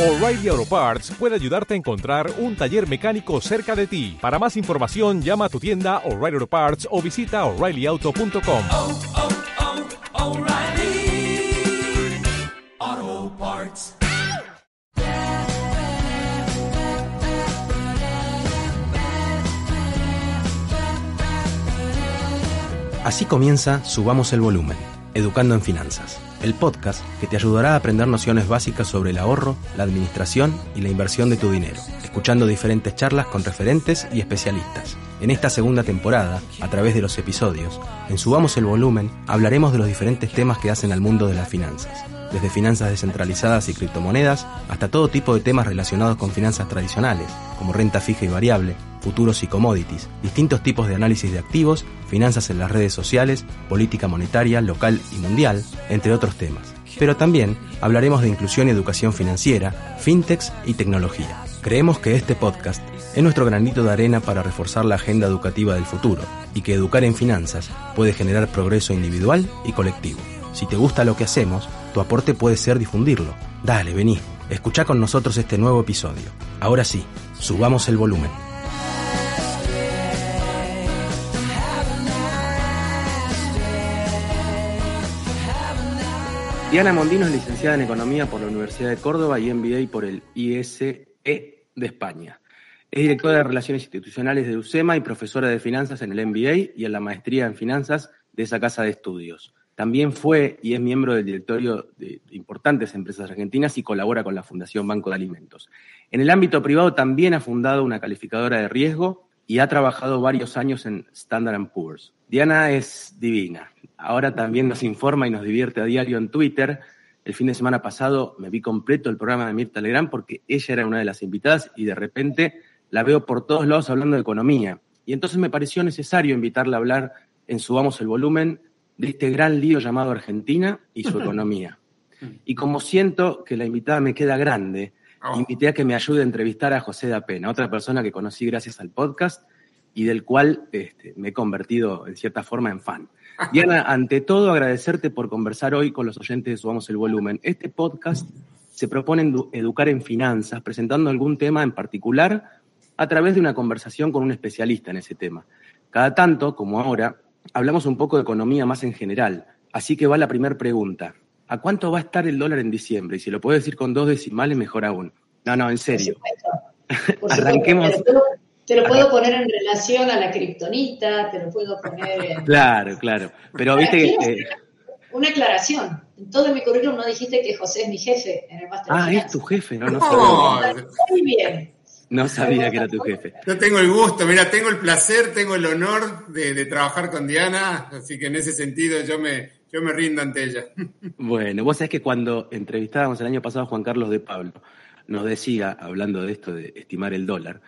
O'Reilly Auto Parts puede ayudarte a encontrar un taller mecánico cerca de ti. Para más información, llama a tu tienda O'Reilly Auto Parts o visita oreillyauto.com. oh, oh, Parts. Así comienza Subamos el Volumen, Educando en Finanzas, el podcast que te ayudará a aprender nociones básicas sobre el ahorro, la administración y la inversión de tu dinero, escuchando diferentes charlas con referentes y especialistas. En esta segunda temporada, a través de los episodios, en Subamos el Volumen hablaremos de los diferentes temas que hacen al mundo de las finanzas, desde finanzas descentralizadas y criptomonedas hasta todo tipo de temas relacionados con finanzas tradicionales, como renta fija y variable, futuros y commodities, distintos tipos de análisis de activos, finanzas en las redes sociales, política monetaria, local y mundial, entre otros temas. Pero también hablaremos de inclusión y educación financiera, fintechs y tecnología. Creemos que este podcast es nuestro granito de arena para reforzar la agenda educativa del futuro y que educar en finanzas puede generar progreso individual y colectivo. Si te gusta lo que hacemos, tu aporte puede ser difundirlo. Dale, vení, escucha con nosotros este nuevo episodio. Ahora sí, subamos el volumen. Diana Mondino es licenciada en Economía por la Universidad de Córdoba y MBA por el ISE de España. Es directora de Relaciones Institucionales de UCEMA y profesora de Finanzas en el MBA y en la Maestría en Finanzas de esa casa de estudios. También fue y es miembro del directorio de importantes empresas argentinas y colabora con la Fundación Banco de Alimentos. En el ámbito privado también ha fundado una calificadora de riesgo y ha trabajado varios años en Standard Poor's. Diana es divina. Ahora también nos informa y nos divierte a diario en Twitter. El fin de semana pasado me vi completo el programa de Mirta Legrand porque ella era una de las invitadas y de repente la veo por todos lados hablando de economía. Y entonces me pareció necesario invitarla a hablar en Subamos el Volumen de este gran lío llamado Argentina y su economía. Y como siento que la invitada me queda grande, invité a que me ayude a entrevistar a José da Pena, otra persona que conocí gracias al podcast y del cual este, me he convertido en cierta forma en fan. Diana, ante todo agradecerte por conversar hoy con los oyentes de Subamos el Volumen. Este podcast se propone edu- educar en finanzas, presentando algún tema en particular a través de una conversación con un especialista en ese tema. Cada tanto, como ahora, hablamos un poco de economía más en general. Así que va la primera pregunta. ¿A cuánto va a estar el dólar en diciembre? Y si lo puedes decir con dos decimales, mejor aún. No, no, en serio. Por Arranquemos. supuesto, te lo puedo poner en relación a la kriptonita, te lo puedo poner en... Claro, claro. Pero viste que... eh, Una aclaración. En todo mi currículum no dijiste que José es mi jefe en el máster de ah, es tu jefe, no, no No, sabía. Muy bien. No sabía que era tu jefe. yo tengo el gusto, mira, tengo el placer, tengo el honor de, de trabajar con Diana, así que en ese sentido yo me, yo me rindo ante ella. Bueno, vos sabés que cuando entrevistábamos el año pasado a Juan Carlos de Pablo, nos decía, hablando de esto de estimar el dólar,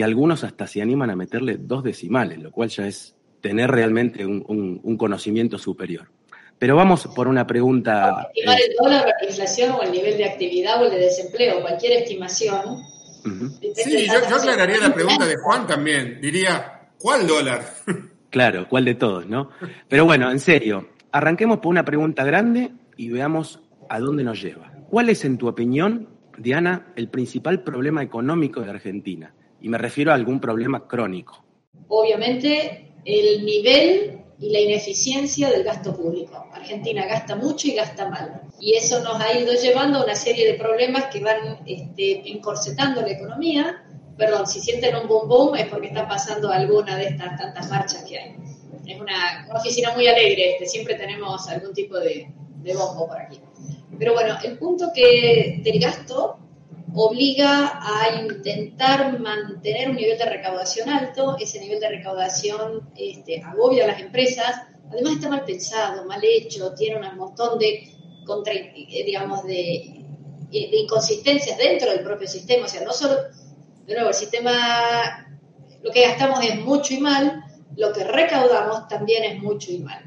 que algunos hasta se animan a meterle dos decimales, lo cual ya es tener realmente un, un- un conocimiento superior. Pero vamos por una pregunta. Estimar eh, el dólar, la inflación o el nivel de actividad o el de desempleo, cualquier estimación. Sí, yo, aclararía la pregunta de Juan también, diría, ¿cuál dólar? Claro, ¿cuál de todos, no? Pero bueno, en serio, arranquemos por una pregunta grande y veamos a dónde nos lleva. ¿Cuál es, en tu opinión, Diana, el principal problema económico de Argentina? Y me refiero a algún problema crónico. Obviamente, el nivel y la ineficiencia del gasto público. Argentina gasta mucho y gasta mal. Y eso nos ha ido llevando a una serie de problemas que van este, encorsetando la economía. Perdón, si sienten un boom boom es porque está pasando alguna de estas tantas marchas que hay. Es una, una oficina muy alegre, este, siempre tenemos algún tipo de, de bombo por aquí. Pero bueno, el punto que del gasto obliga a intentar mantener un nivel de recaudación alto, ese nivel de recaudación este, agobia a las empresas, además está mal pensado, mal hecho, tiene un montón de, eh, digamos, de, de inconsistencias dentro del propio sistema, o sea, no solo, de nuevo, el sistema, lo que gastamos es mucho y mal, lo que recaudamos también es mucho y mal.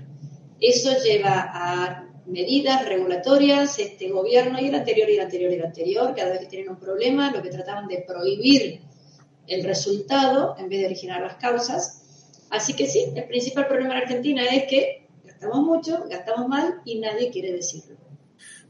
Eso lleva a medidas regulatorias, este gobierno y el anterior y el anterior y el anterior, cada vez que tienen un problema, lo que trataban de prohibir el resultado en vez de originar las causas. Así que sí, el principal problema en Argentina es que gastamos mucho, gastamos mal y nadie quiere decirlo.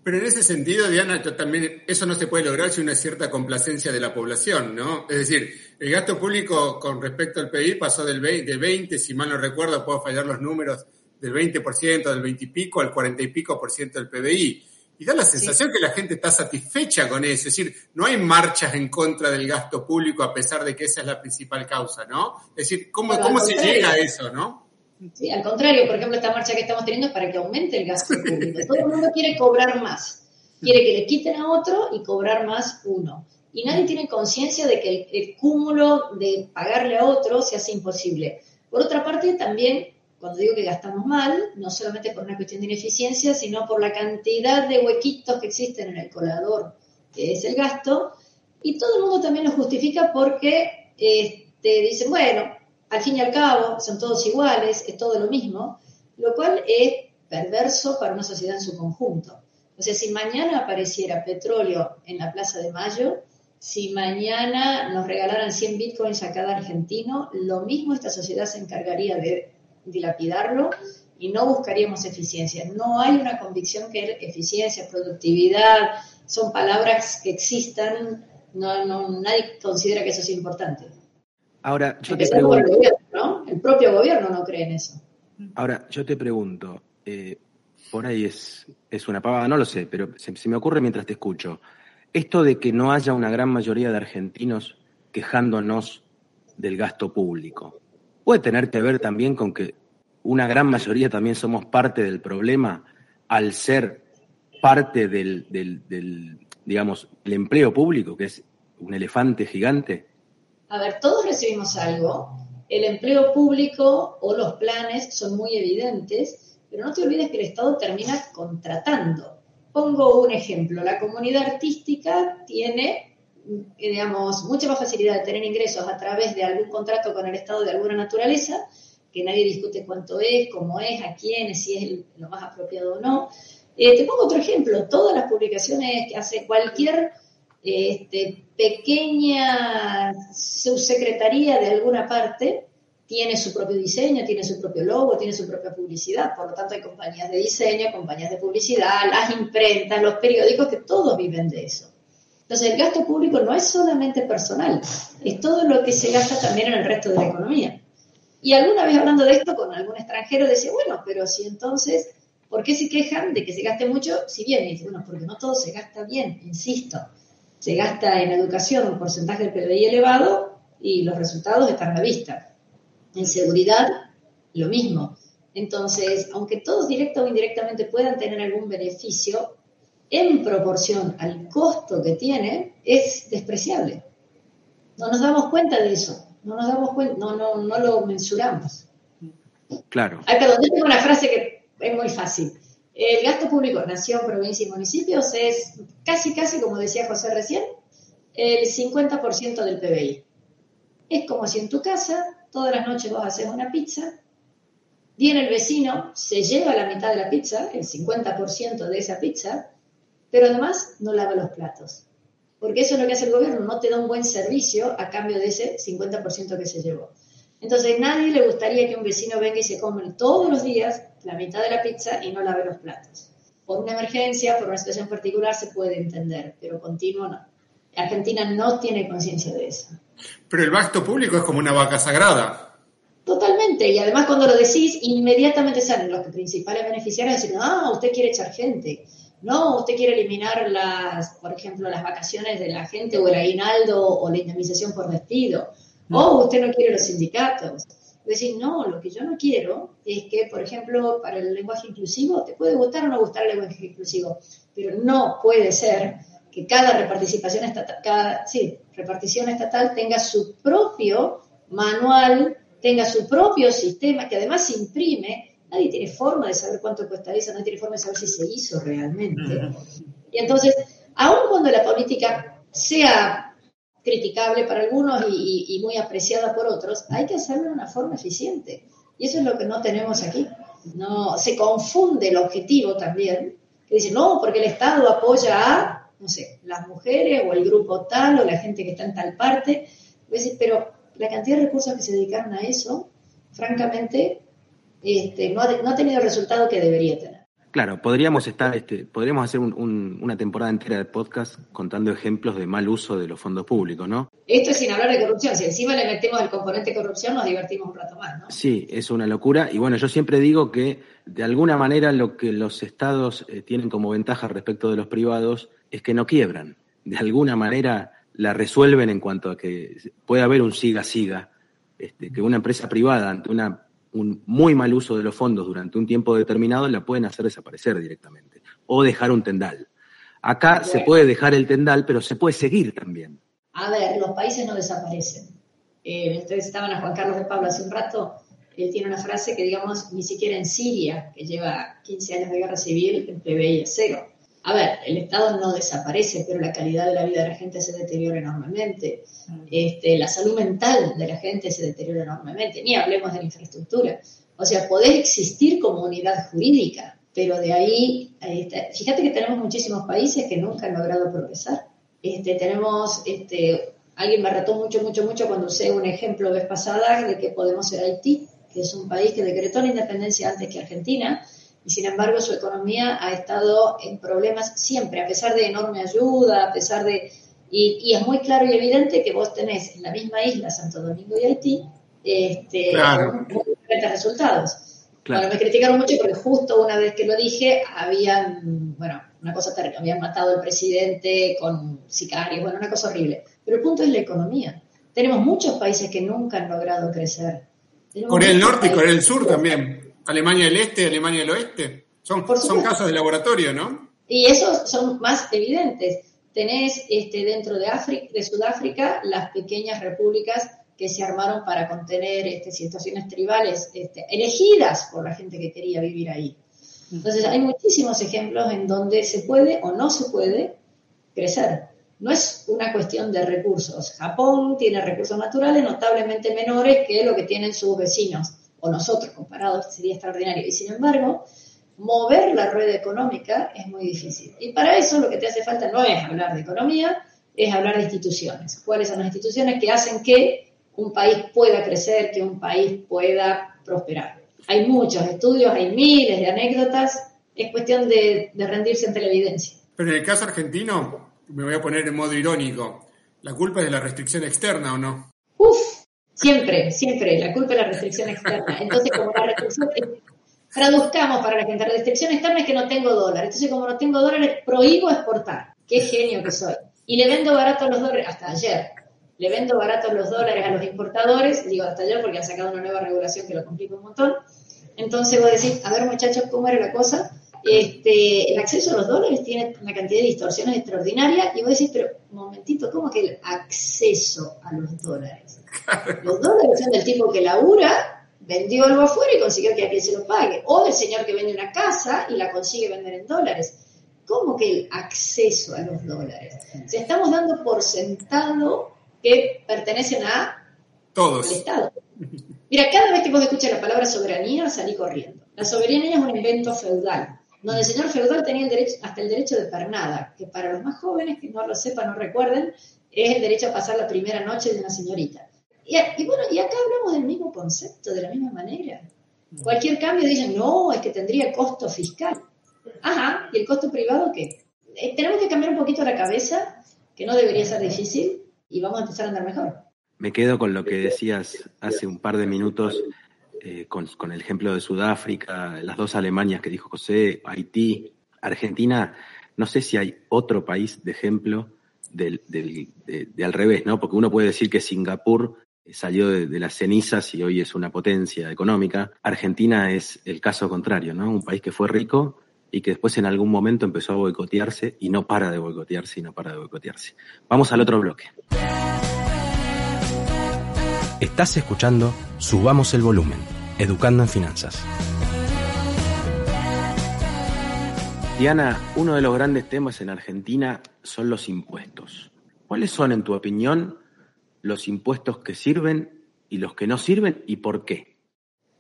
Pero en ese sentido, Diana, también, eso no se puede lograr sin una cierta complacencia de la población, ¿no? Es decir, el gasto público con respecto al PIB pasó del 20, de 20, si mal no recuerdo, puedo fallar los números, del 20%, del 20 y pico al 40 y pico por ciento del PBI. Y da la sensación que la gente está satisfecha con eso. Es decir, no hay marchas en contra del gasto público a pesar de que esa es la principal causa, ¿no? Es decir, ¿cómo, cómo se llega a eso, no? Sí, al contrario, por ejemplo, esta marcha que estamos teniendo es para que aumente el gasto público. Todo el mundo quiere cobrar más. Quiere que le quiten a otro y cobrar más uno. Y nadie tiene conciencia de que el, el cúmulo de pagarle a otro se hace imposible. Por otra parte, también, cuando digo que gastamos mal, no solamente por una cuestión de ineficiencia, sino por la cantidad de huequitos que existen en el colador, que es el gasto, y todo el mundo también lo justifica porque este, dicen, bueno, al fin y al cabo son todos iguales, es todo lo mismo, lo cual es perverso para una sociedad en su conjunto. O sea, si mañana apareciera petróleo en la Plaza de Mayo, si mañana nos regalaran 100 bitcoins a cada argentino, lo mismo esta sociedad se encargaría de dilapidarlo y no buscaríamos eficiencia. No hay una convicción que eficiencia, productividad, son palabras que existan, no, no, nadie considera que eso es importante. Ahora, yo te por el pregunto, gobierno, ¿no? El propio gobierno no cree en eso. ahora, yo te pregunto, eh, por ahí es, es una pavada, no lo sé, pero se, se me ocurre mientras te escucho. Esto de que no haya una gran mayoría de argentinos quejándonos del gasto público, puede tener que ver también con que una gran mayoría también somos parte del problema al ser parte del, del, del, digamos, el empleo público, que es un elefante gigante. A ver, todos recibimos algo. El empleo público o los planes son muy evidentes, pero no te olvides que el Estado termina contratando. Pongo un ejemplo. La comunidad artística tiene, digamos, mucha más facilidad de tener ingresos a través de algún contrato con el Estado de alguna naturaleza, que nadie discute cuánto es, cómo es, a quién, si es lo más apropiado o no. Eh, te pongo otro ejemplo. Todas las publicaciones que hace cualquier este, pequeña subsecretaría de alguna parte tiene su propio diseño, tiene su propio logo, tiene su propia publicidad. Por lo tanto, hay compañías de diseño, compañías de publicidad, las imprentas, los periódicos, que todos viven de eso. Entonces, el gasto público no es solamente personal, es todo lo que se gasta también en el resto de la economía. Y alguna vez hablando de esto con algún extranjero decía, bueno, pero si entonces, ¿por qué se quejan de que se gaste mucho? Si bien, dice, bueno, porque no todo se gasta bien, insisto. Se gasta en educación un porcentaje del PBI elevado y los resultados están a la vista. En seguridad, lo mismo. Entonces, aunque todos directa o indirectamente puedan tener algún beneficio, en proporción al costo que tiene, es despreciable. No nos damos cuenta de eso, no nos damos cuenta, no, no, no lo mensuramos. Claro. Ay, perdón, yo tengo una frase que es muy fácil. El gasto público, nación, provincia y municipios es casi, casi, como decía José recién, el 50% del PBI. Es como si en tu casa todas las noches vos haces una pizza, viene el vecino, se lleva la mitad de la pizza, el 50% de esa pizza, pero además no lava los platos. Porque eso es lo que hace el gobierno, no te da un buen servicio a cambio de ese 50% que se llevó. Entonces, nadie le gustaría que un vecino venga y se come todos los días la mitad de la pizza y no lave los platos. Por una emergencia, por una situación particular, se puede entender, pero continuo no. Argentina no tiene conciencia de eso. Pero el gasto público es como una vaca sagrada. Totalmente, y además cuando lo decís, inmediatamente salen los principales beneficiarios diciendo, ah, usted quiere echar gente. No, usted quiere eliminar las, por ejemplo, las vacaciones de la gente o el aguinaldo o la indemnización por despido. O usted no quiere los sindicatos. Decir, no, lo que yo no quiero es que, por ejemplo, para el lenguaje inclusivo, te puede gustar o no gustar el lenguaje inclusivo, pero no puede ser que cada repartición estatal, cada, sí, repartición estatal tenga su propio manual, tenga su propio sistema, que además se imprime, nadie tiene forma de saber cuánto cuesta eso, nadie tiene forma de saber si se hizo realmente. Y entonces, aun cuando la política sea criticable para algunos y, y, y, muy apreciada por otros, hay que hacerlo de una forma eficiente. Y eso es lo que no tenemos aquí. No, se confunde el objetivo también, que dice, no, porque el Estado apoya a, no sé, las mujeres o el grupo tal o la gente que está en tal parte, pero la cantidad de recursos que se dedicaron a eso, francamente, este, no, ha, no ha tenido el resultado que debería tener. Claro, podríamos estar, este, podríamos hacer un- un- una temporada entera de podcast contando ejemplos de mal uso de los fondos públicos, ¿no? Esto es sin hablar de corrupción. Si encima le metemos el componente corrupción, nos divertimos un rato más, ¿no? Sí, es una locura. Y bueno, yo siempre digo que de alguna manera lo que los estados eh, tienen como ventaja respecto de los privados es que no quiebran. De alguna manera la resuelven en cuanto a que puede haber un siga-siga, este, que una empresa privada ante una, un muy mal uso de los fondos durante un tiempo determinado la pueden hacer desaparecer directamente o dejar un tendal. Acá se puede dejar el tendal, pero se puede seguir también. A ver, los países no desaparecen. Eh, ustedes estaban a Juan Carlos de Pablo hace un rato. Él tiene una frase que, digamos, ni siquiera en Siria, que lleva 15 años de guerra civil, el PBI es cero. A ver, el Estado no desaparece, pero la calidad de la vida de la gente se deteriora enormemente. Este, la salud mental de la gente se deteriora enormemente. Ni hablemos de la infraestructura. O sea, podés existir como unidad jurídica, pero de ahí, este, fíjate que tenemos muchísimos países que nunca han logrado progresar. Este, tenemos, este, alguien me retó mucho, mucho, mucho cuando usé un ejemplo vez pasada de que podemos ser Haití, que es un país que decretó la independencia antes que Argentina, y sin embargo su economía ha estado en problemas siempre, a pesar de enorme ayuda, a pesar de... Y, y es muy claro y evidente que vos tenés en la misma isla, Santo Domingo y Haití, este, Claro. muy diferentes resultados. Claro. Bueno, me criticaron mucho porque justo una vez que lo dije, habían, bueno, una cosa terrible, habían matado al presidente con sicarios, bueno, una cosa horrible. Pero el punto es la economía. Tenemos muchos países que nunca han logrado crecer. Tenemos Corea del Norte y Corea del Sur también. Alemania del Este, Alemania del Oeste. Son, casos de laboratorio, ¿no? Y esos son más evidentes. Tenés este, dentro de, África, de Sudáfrica las pequeñas repúblicas que se armaron para contener este, situaciones tribales este, elegidas por la gente que quería vivir ahí. Entonces hay muchísimos ejemplos en donde se puede o no se puede crecer. No es una cuestión de recursos. Japón tiene recursos naturales notablemente menores que lo que tienen sus vecinos o nosotros comparados sería extraordinario. Y sin embargo, mover la rueda económica es muy difícil. Y para eso lo que te hace falta no es hablar de economía, es hablar de instituciones. ¿Cuáles son las instituciones que hacen que un país pueda crecer, que un país pueda prosperar? Hay muchos estudios, hay miles de anécdotas, es cuestión de, de rendirse ante la evidencia. Pero en el caso argentino, me voy a poner en modo irónico, ¿la culpa es de la restricción externa o no? Uf, siempre, siempre, la culpa es la restricción externa. Entonces, como la restricción, traduzcamos para la gente, la restricción externa es que no tengo dólares. Entonces, como no tengo dólares, prohíbo exportar. Qué genio que soy. Y le vendo barato los dólares, hasta ayer. Le vendo barato los dólares a los importadores, digo hasta ayer porque han sacado una nueva regulación que lo complica un montón. Entonces vos decís, a ver muchachos, ¿cómo era la cosa? Este, el acceso a los dólares tiene una cantidad de distorsiones extraordinarias y vos decís, pero un momentito, ¿cómo que el acceso a los dólares? Los dólares son del tipo que labura, vendió algo afuera y consiguió que alguien se lo pague. O del señor que vende una casa y la consigue vender en dólares. ¿Cómo que el acceso a los dólares? O sea, estamos dando por sentado que pertenecen a Todos. Estado. Mira, cada vez que vos escuchas la palabra soberanía, salí corriendo. La soberanía es un invento feudal, donde el señor feudal tenía el derecho, hasta el derecho de pernada, que para los más jóvenes que no lo sepan o recuerden, es el derecho a pasar la primera noche de una señorita. Y, bueno, y acá hablamos del mismo concepto, de la misma manera. Cualquier cambio dicen, no, es que tendría costo fiscal. Ajá, ¿y el costo privado qué? Eh, tenemos que cambiar un poquito la cabeza, que no debería ser difícil, y vamos a empezar a andar mejor. Me quedo con lo que decías hace un par de minutos, eh, con, el ejemplo de Sudáfrica, las dos Alemanias que dijo José, Haití, Argentina. No sé si hay otro país de ejemplo del, de, al revés, ¿no? Porque uno puede decir que Singapur salió de, de las cenizas y hoy es una potencia económica. Argentina es el caso contrario, ¿no? Un país que fue rico y que después en algún momento empezó a boicotearse y no para de boicotearse y no para de boicotearse. Vamos al otro bloque. Estás escuchando Subamos el Volumen, Educando en Finanzas. Diana, uno de los grandes temas en Argentina son los impuestos. ¿Cuáles son, en tu opinión, los impuestos que sirven y los que no sirven y por qué?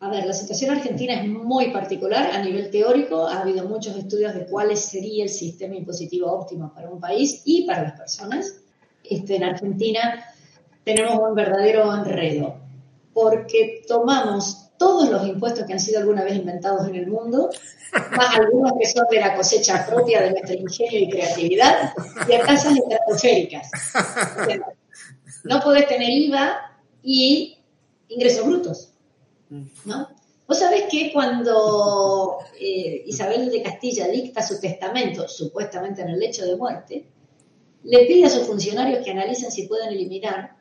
A ver, la situación argentina es muy particular a nivel teórico. Ha habido muchos estudios de cuál sería el sistema impositivo óptimo para un país y para las personas. Este, en Argentina tenemos un verdadero enredo porque tomamos todos los impuestos que han sido alguna vez inventados en el mundo, más algunos que son de la cosecha propia de nuestro ingenio y creatividad, y a tasas estratosféricas. No podés tener IVA y ingresos brutos, ¿no? Vos sabés que cuando eh, Isabel de Castilla dicta su testamento, supuestamente en el lecho de muerte, le pide a sus funcionarios que analicen si pueden eliminar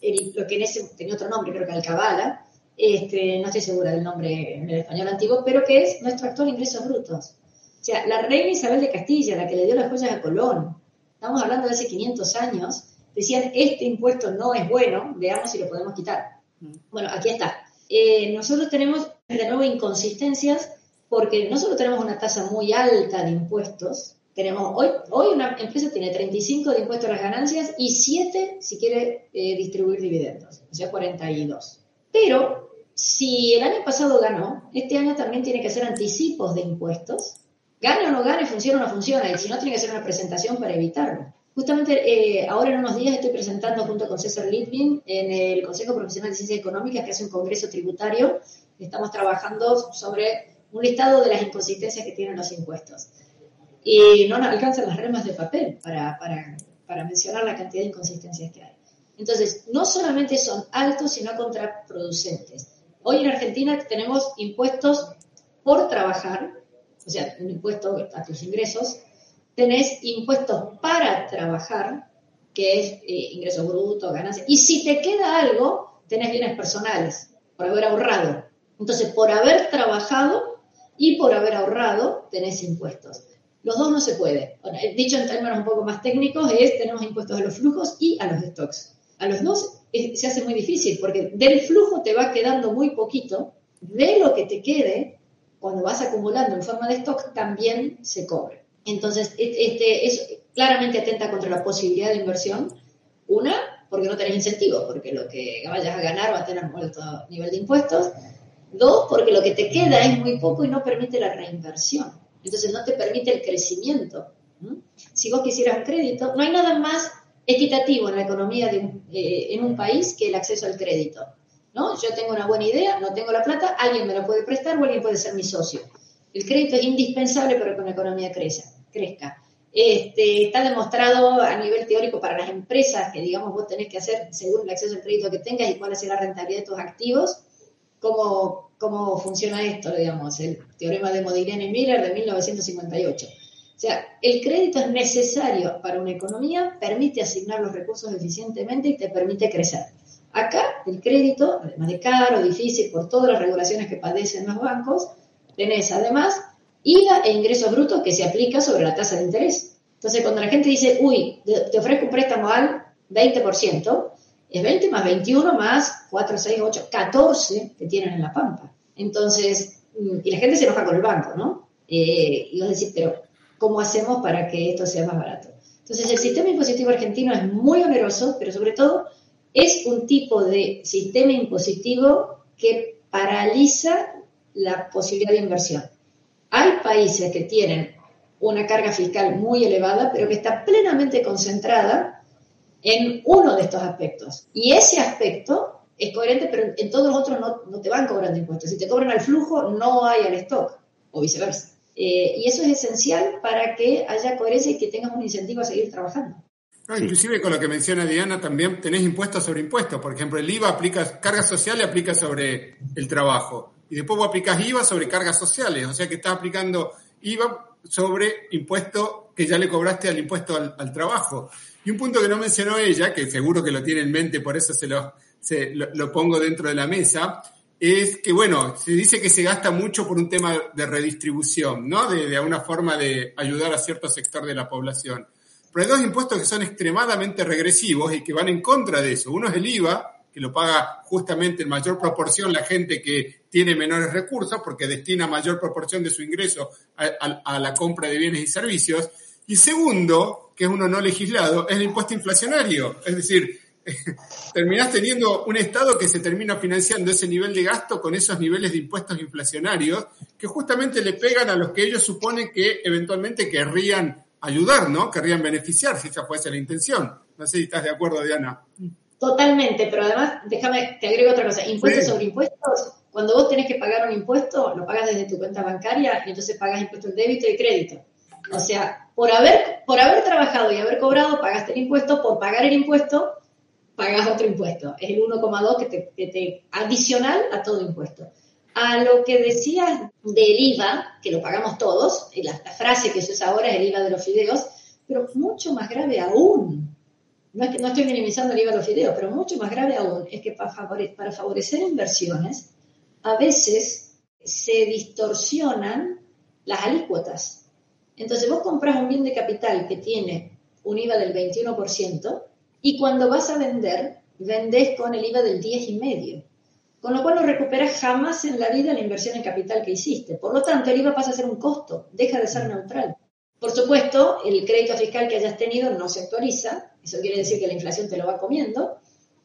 el- lo que en ese tenía otro nombre, creo que Alcabala, este, no estoy segura del nombre en el español antiguo, pero que es nuestro actual ingresos brutos. O sea, la reina Isabel de Castilla, la que le dio las joyas a Colón, estamos hablando de hace 500 años, decían, este impuesto no es bueno, veamos si lo podemos quitar. Bueno, aquí está. Eh, nosotros tenemos de nuevo inconsistencias porque no solo tenemos una tasa muy alta de impuestos, hoy una empresa tiene 35 de impuestos a las ganancias y 7 si quiere eh, distribuir dividendos, o sea, 42. Pero si el año pasado ganó, este año también tiene que hacer anticipos de impuestos. Gane o no gane, funciona o no funciona, y si no, tiene que hacer una presentación para evitarlo. Justamente eh, ahora en unos días estoy presentando junto con César Litvin en el Consejo Profesional de Ciencias Económicas, que hace un congreso tributario. Estamos trabajando sobre un listado de las inconsistencias que tienen los impuestos. Y no nos alcanzan las remas de papel para, para, para mencionar la cantidad de inconsistencias que hay. Entonces, no solamente son altos, sino contraproducentes. Hoy en Argentina tenemos impuestos por trabajar, o sea, un impuesto a tus ingresos, tenés impuestos para trabajar, que es eh, ingresos brutos, ganancias, y si te queda algo, tenés bienes personales, por haber ahorrado. Entonces, por haber trabajado y por haber ahorrado, tenés impuestos. Los dos no se puede. Eh, dicho en términos un poco más técnicos, es tenemos impuestos a los flujos y a los stocks. A los dos eh, se hace muy difícil, porque del flujo te va quedando muy poquito, de lo que te quede, cuando vas acumulando en forma de stock, también se cobra. Entonces, este, es claramente atenta contra la posibilidad de inversión. Una, porque no tenés incentivos, porque lo que vayas a ganar va a tener un alto nivel de impuestos. Dos, porque lo que te queda es muy poco y no permite la reinversión. Entonces, no te permite el crecimiento. Si vos quisieras crédito, no hay nada más equitativo en la economía de eh, en un país que el acceso al crédito. ¿no? Yo tengo una buena idea, no tengo la plata, alguien me la puede prestar o alguien puede ser mi socio. El crédito es indispensable para que una economía crezca. crezca. Este, está demostrado a nivel teórico para las empresas que, digamos, vos tenés que hacer según el acceso al crédito que tengas y cuál es la rentabilidad de tus activos, cómo, cómo funciona esto, digamos, el teorema de Modigliani y Miller de 1958. O sea, el crédito es necesario para una economía, permite asignar los recursos eficientemente y te permite crecer. Acá, el crédito, además de caro, difícil, por todas las regulaciones que padecen los bancos, tenés además IVA e ingresos brutos que se aplica sobre la tasa de interés. Entonces, cuando la gente dice, uy, te ofrezco un préstamo al 20%, es 20 más 21 más 4, 6, 8, 14 que tienen en la pampa. Entonces, y la gente se enoja con el banco, ¿no? Eh, y vos decís, pero ¿cómo hacemos para que esto sea más barato? Entonces, el sistema impositivo argentino es muy oneroso, pero sobre todo es un tipo de sistema impositivo que paraliza la posibilidad de inversión. Hay países que tienen una carga fiscal muy elevada, pero que está plenamente concentrada en uno de estos aspectos. Y ese aspecto es coherente, pero en todos los otros no, no te van cobrando impuestos. Si te cobran al flujo, no hay al stock, o viceversa. Eh, y eso es esencial para que haya coherencia y que tengas un incentivo a seguir trabajando. No, inclusive con lo que menciona Diana, también tenés impuestos sobre impuestos. Por ejemplo, el IVA aplica, carga social aplica sobre el trabajo. Y después vos aplicás IVA sobre cargas sociales. O sea que estás aplicando IVA sobre impuesto que ya le cobraste al impuesto al, al trabajo. Y un punto que no mencionó ella, que seguro que lo tiene en mente, por eso se lo, se, lo, pongo dentro de la mesa, es que, bueno, se dice que se gasta mucho por un tema de redistribución, ¿no? De, de alguna forma de ayudar a cierto sector de la población. Pero hay dos impuestos que son extremadamente regresivos y que van en contra de eso. Uno es el IVA, que lo paga justamente en mayor proporción la gente que tiene menores recursos, porque destina mayor proporción de su ingreso a la compra de bienes y servicios. Y segundo, que es uno no legislado, es el impuesto inflacionario. Es decir, terminás teniendo un Estado que se termina financiando ese nivel de gasto con esos niveles de impuestos inflacionarios que justamente le pegan a los que ellos suponen que eventualmente querrían ayudar, ¿no? Querrían beneficiar, si esa fuese la intención. No sé si estás de acuerdo, Diana. Totalmente, pero además, déjame, te agrego otra cosa. Impuestos Sí. sobre impuestos, Cuando vos tenés que pagar un impuesto, lo pagas desde tu cuenta bancaria y entonces pagas impuesto en débito y crédito. O sea, por haber, por haber trabajado y haber cobrado, pagaste el impuesto, por pagar el impuesto, pagas otro impuesto. Es el 1,2 que te, que te adicional a todo impuesto. A lo que decías del IVA, que lo pagamos todos, la, la frase que se usa ahora es el IVA de los fideos, pero mucho más grave aún, no, es que, no estoy minimizando el IVA de los fideos, pero mucho más grave aún es que para, favore, para favorecer inversiones, a veces se distorsionan las alícuotas. Entonces vos compras un bien de capital que tiene un IVA del 21% y cuando vas a vender, vendés con el IVA del 10,5%. Con lo cual no recuperas jamás en la vida la inversión en capital que hiciste. Por lo tanto, el IVA pasa a ser un costo, deja de ser neutral. Por supuesto, el crédito fiscal que hayas tenido no se actualiza, eso quiere decir que la inflación te lo va comiendo.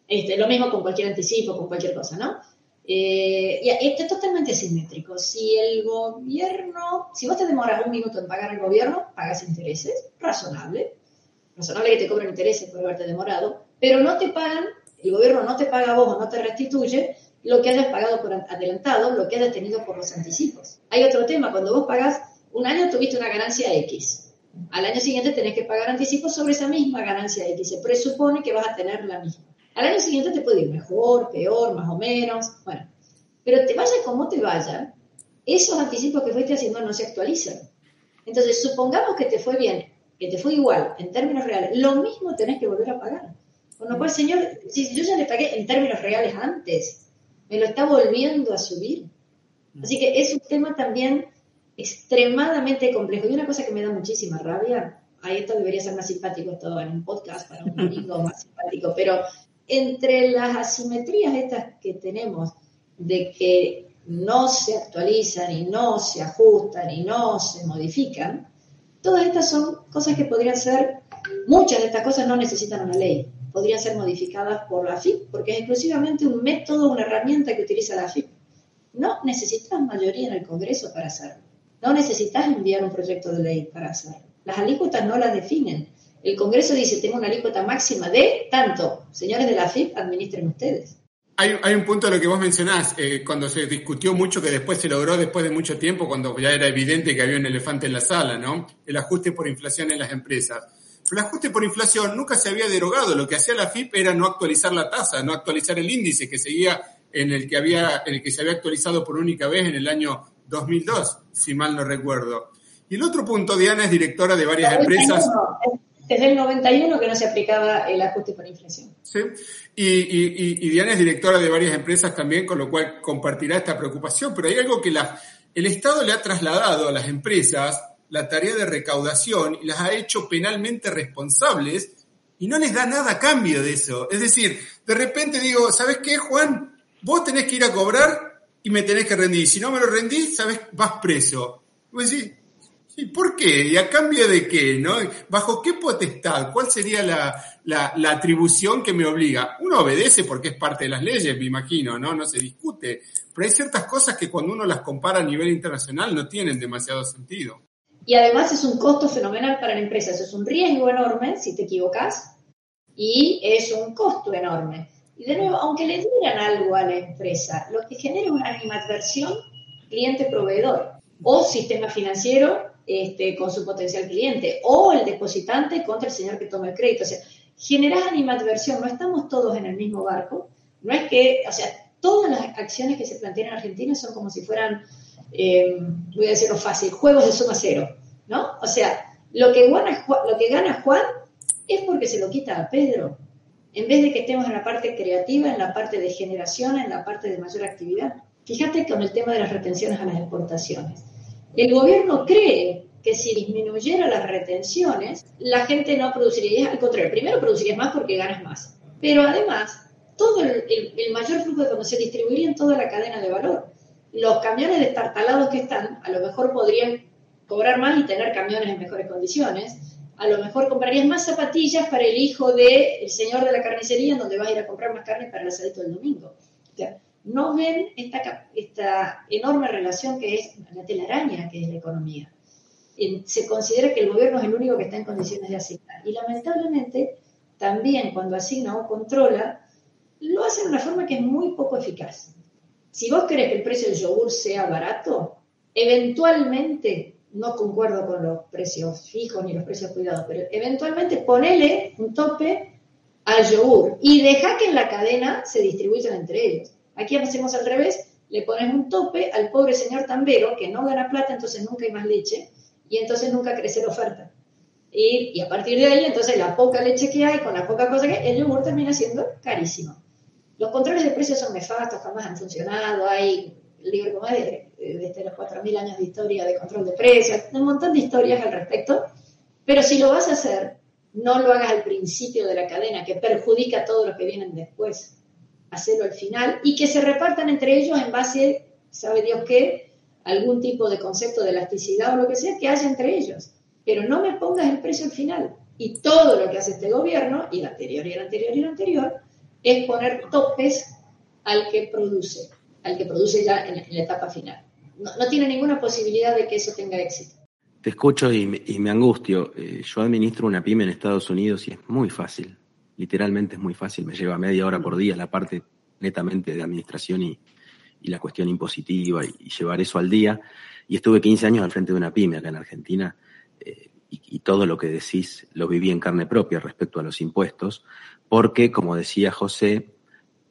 Este, lo mismo con cualquier anticipo, con cualquier cosa, ¿no? Eh, y esto es totalmente simétrico. Si el gobierno, si vos te demoras un minuto en pagar al gobierno, pagas intereses, razonable. Razonable que te cobren intereses por haberte demorado, pero no te pagan, el gobierno no te paga a vos o no te restituye lo que hayas pagado por adelantado, lo que hayas tenido por los anticipos. Hay otro tema, cuando vos pagas un año tuviste una ganancia X. Al año siguiente tenés que pagar anticipos sobre esa misma ganancia X. Se presupone que vas a tener la misma. Al año siguiente te puede ir mejor, peor, más o menos. Bueno, pero te vaya como te vaya, esos anticipos que fuiste haciendo no se actualizan. Entonces, supongamos que te fue bien, que te fue igual en términos reales, lo mismo tenés que volver a pagar. Con lo cual, señor, si yo ya le pagué en términos reales antes, me lo está volviendo a subir. Así que es un tema también extremadamente complejo. Y una cosa que me da muchísima rabia, ahí esto debería ser más simpático todo en un podcast para un amigo más simpático, pero entre las asimetrías estas que tenemos de que no se actualizan y no se ajustan y no se modifican, todas estas son cosas que podrían ser, muchas de estas cosas no necesitan una ley, podrían ser modificadas por la FIP, porque es exclusivamente un método, una herramienta que utiliza la FIP. No necesitas mayoría en el Congreso para hacerlo. No necesitas enviar un proyecto de ley para hacerlo. Las alícuotas no las definen. El Congreso dice, tengo una alícuota máxima de tanto. Señores de la FIP, administren ustedes. Hay, hay un punto de lo que vos mencionás, eh, cuando se discutió mucho, que después se logró después de mucho tiempo, cuando ya era evidente que había un elefante en la sala, ¿no? El ajuste por inflación en las empresas. Pero el ajuste por inflación nunca se había derogado. Lo que hacía la FIP era no actualizar la tasa, no actualizar el índice que seguía en el que había, en el que se había actualizado por única vez en el año 2002, si mal no recuerdo. Y el otro punto, Diana es directora de varias empresas. Desde el 91 que no se aplicaba el ajuste por inflación. Sí, y, y, y, Diana es directora de varias empresas también, con lo cual compartirá esta preocupación, pero hay algo que el Estado le ha trasladado a las empresas la tarea de recaudación y las ha hecho penalmente responsables y no les da nada a cambio de eso. Es decir, de repente digo, ¿sabes qué, Juan? Vos tenés que ir a cobrar y me tenés que rendir. Si no me lo rendís, ¿sabes? Vas preso. Pues sí, sí, ¿por qué? ¿Y a cambio de qué? ¿no? ¿Bajo qué potestad? ¿Cuál sería la, la, atribución que me obliga? Uno obedece porque es parte de las leyes, me imagino, ¿no? No se discute. Pero hay ciertas cosas que cuando uno las compara a nivel internacional no tienen demasiado sentido. Y además es un costo fenomenal para la empresa. Es un riesgo enorme si te equivocas y es un costo enorme. Y de nuevo, aunque le dieran algo a la empresa, lo que genera una animadversión cliente-proveedor o sistema financiero este, con su potencial cliente o el depositante contra el señor que toma el crédito. O sea, generas animadversión, no estamos todos en el mismo barco. No es que, o sea, todas las acciones que se plantean en Argentina son como si fueran, eh, voy a decirlo fácil, juegos de suma cero, ¿no? O sea, lo que, gana, lo que gana Juan es porque se lo quita a Pedro en vez de que estemos en la parte creativa, en la parte de generación, en la parte de mayor actividad. Fíjate con el tema de las retenciones a las exportaciones. El gobierno cree que si disminuyera las retenciones, la gente no produciría, al contrario, primero producirías más porque ganas más, pero además, todo el, mayor flujo de cuando se distribuiría en toda la cadena de valor. Los camiones destartalados que están, a lo mejor podrían cobrar más y tener camiones en mejores condiciones, a lo mejor comprarías más zapatillas para el hijo del señor de la carnicería, en donde vas a ir a comprar más carne para el asadito del domingo. O sea, no ven esta, enorme relación que es la telaraña que es la economía. Se considera que el gobierno es el único que está en condiciones de asignar. Y lamentablemente, también cuando asigna o controla, lo hace de una forma que es muy poco eficaz. Si vos querés que el precio del yogur sea barato, eventualmente, no concuerdo con los precios fijos ni los precios cuidados, pero eventualmente ponele un tope al yogur y deja que en la cadena se distribuyan entre ellos. Aquí hacemos al revés, le pones un tope al pobre señor tambero que no gana plata, entonces nunca hay más leche y entonces nunca crece la oferta. Y, y, a partir de ahí, entonces la poca leche que hay, con la poca cosa que hay, el yogur termina siendo carísimo. Los controles de precios son nefastos, jamás han funcionado, hay libro como de, desde los 4.000 años de historia de control de precios, un montón de historias al respecto, pero si lo vas a hacer, no lo hagas al principio de la cadena, que perjudica a todos los que vienen después. Hacerlo al final y que se repartan entre ellos en base, sabe Dios qué, algún tipo de concepto de elasticidad o lo que sea que haya entre ellos. Pero no me pongas el precio al final. Y todo lo que hace este gobierno, y el anterior, y el anterior, y el anterior, es poner topes al que produce, al que produce ya en, la etapa final. No, no, tiene ninguna posibilidad de que eso tenga éxito. Te escucho y me, y me angustio. Eh, yo administro una pyme en Estados Unidos y es muy fácil. Literalmente es muy fácil. Me lleva media hora por día la parte netamente de administración y, y la cuestión impositiva y, llevar eso al día. Y estuve 15 años al frente de una pyme acá en Argentina eh, y, todo lo que decís lo viví en carne propia respecto a los impuestos, porque, como decía José,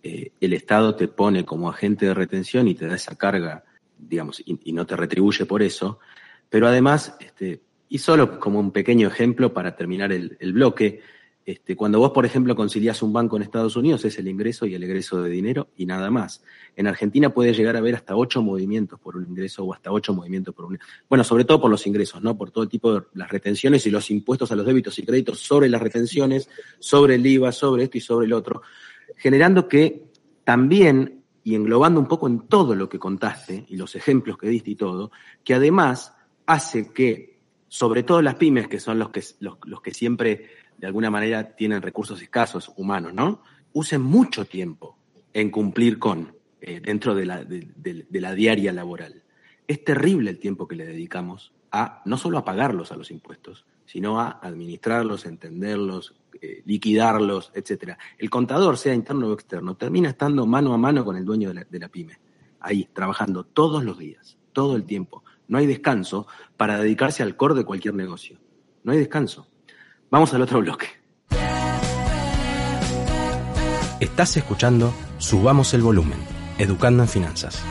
eh, el Estado te pone como agente de retención y te da esa carga, digamos, y, no te retribuye por eso, pero además, este, y solo como un pequeño ejemplo para terminar el bloque, este, cuando vos, por ejemplo, conciliás un banco en Estados Unidos, es el ingreso y el egreso de dinero y nada más. En Argentina puede llegar a haber hasta ocho movimientos por un ingreso o hasta ocho movimientos por un. Bueno, sobre todo por los ingresos, ¿no? Por todo tipo de las retenciones y los impuestos a los débitos y créditos sobre las retenciones, sobre el IVA, sobre esto y sobre el otro, generando que también, y englobando un poco en todo lo que contaste y los ejemplos que diste y todo, que además hace que, sobre todo las pymes, que son los que, los, los que siempre de alguna manera tienen recursos escasos humanos, ¿no? Usen mucho tiempo en cumplir con eh, dentro de la, diaria laboral. Es terrible el tiempo que le dedicamos a no solo a pagarlos a los impuestos, sino a administrarlos, entenderlos, eh, liquidarlos, etcétera. El contador, sea interno o externo, termina estando mano a mano con el dueño de la, de la pyme, ahí, trabajando todos los días, todo el tiempo. No hay descanso para dedicarse al core de cualquier negocio. No hay descanso. Vamos al otro bloque. Estás escuchando Subamos el Volumen, Educando en Finanzas.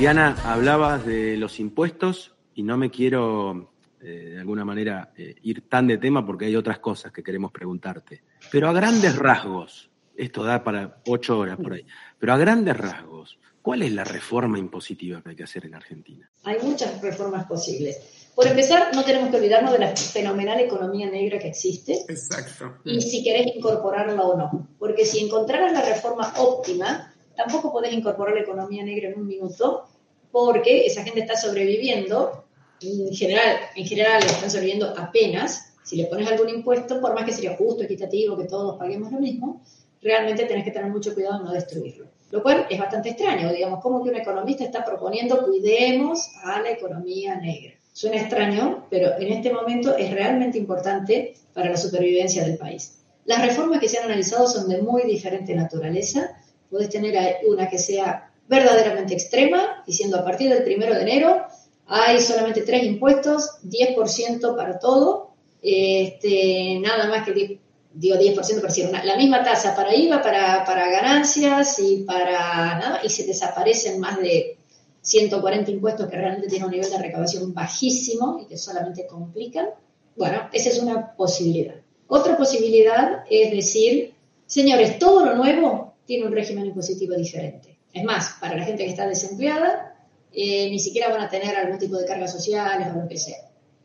Diana, hablabas de los impuestos y no me quiero eh, de alguna manera eh, ir tan de tema porque hay otras cosas que queremos preguntarte. Pero a grandes rasgos, esto da para ocho horas por ahí, pero a grandes rasgos, ¿cuál es la reforma impositiva que hay que hacer en Argentina? Hay muchas reformas posibles. Por empezar, no tenemos que olvidarnos de la fenomenal economía negra que existe. Exacto. Y si querés incorporarla o no. Porque si encontraras la reforma óptima, tampoco podés incorporar la economía negra en un minuto, porque esa gente está sobreviviendo. En general, en general están sobreviviendo apenas. Si le pones algún impuesto, por más que sería justo, equitativo, que todos paguemos lo mismo, realmente tenés que tener mucho cuidado en no destruirlo. Lo cual es bastante extraño, digamos, como que un economista está proponiendo cuidemos a la economía negra. Suena extraño, pero en este momento es realmente importante para la supervivencia del país. Las reformas que se han analizado son de muy diferente naturaleza. Puedes tener una que sea verdaderamente extrema, diciendo a partir del primero de enero hay solamente tres impuestos, 10% para todo, este, nada más que 10, digo 10%, pero sí, una, la misma tasa para IVA, para, para ganancias y para nada, y se desaparecen más de 140 impuestos que realmente tienen un nivel de recaudación bajísimo y que solamente complican. Bueno, esa es una posibilidad. Otra posibilidad es decir, señores, todo lo nuevo tiene un régimen impositivo diferente. Es más, para la gente que está desempleada, eh, ni siquiera van a tener algún tipo de cargas sociales o lo que sea.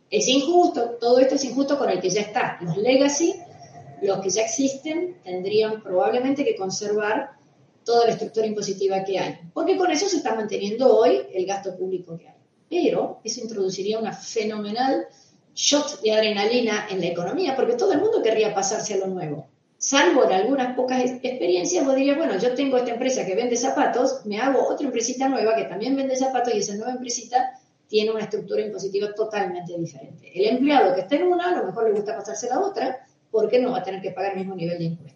Es injusto, todo esto es injusto con el que ya está. Los legacy, los que ya existen, tendrían probablemente que conservar toda la estructura impositiva que hay, porque con eso se está manteniendo hoy el gasto público que hay. Pero eso introduciría una fenomenal shot de adrenalina en la economía, porque todo el mundo querría pasarse a lo nuevo. Salvo en algunas pocas experiencias, vos dirías, bueno, yo tengo esta empresa que vende zapatos, me hago otra empresita nueva que también vende zapatos y esa nueva empresita tiene una estructura impositiva totalmente diferente. El empleado que está en una, a lo mejor le gusta pasarse a la otra, porque no va a tener que pagar el mismo nivel de impuestos.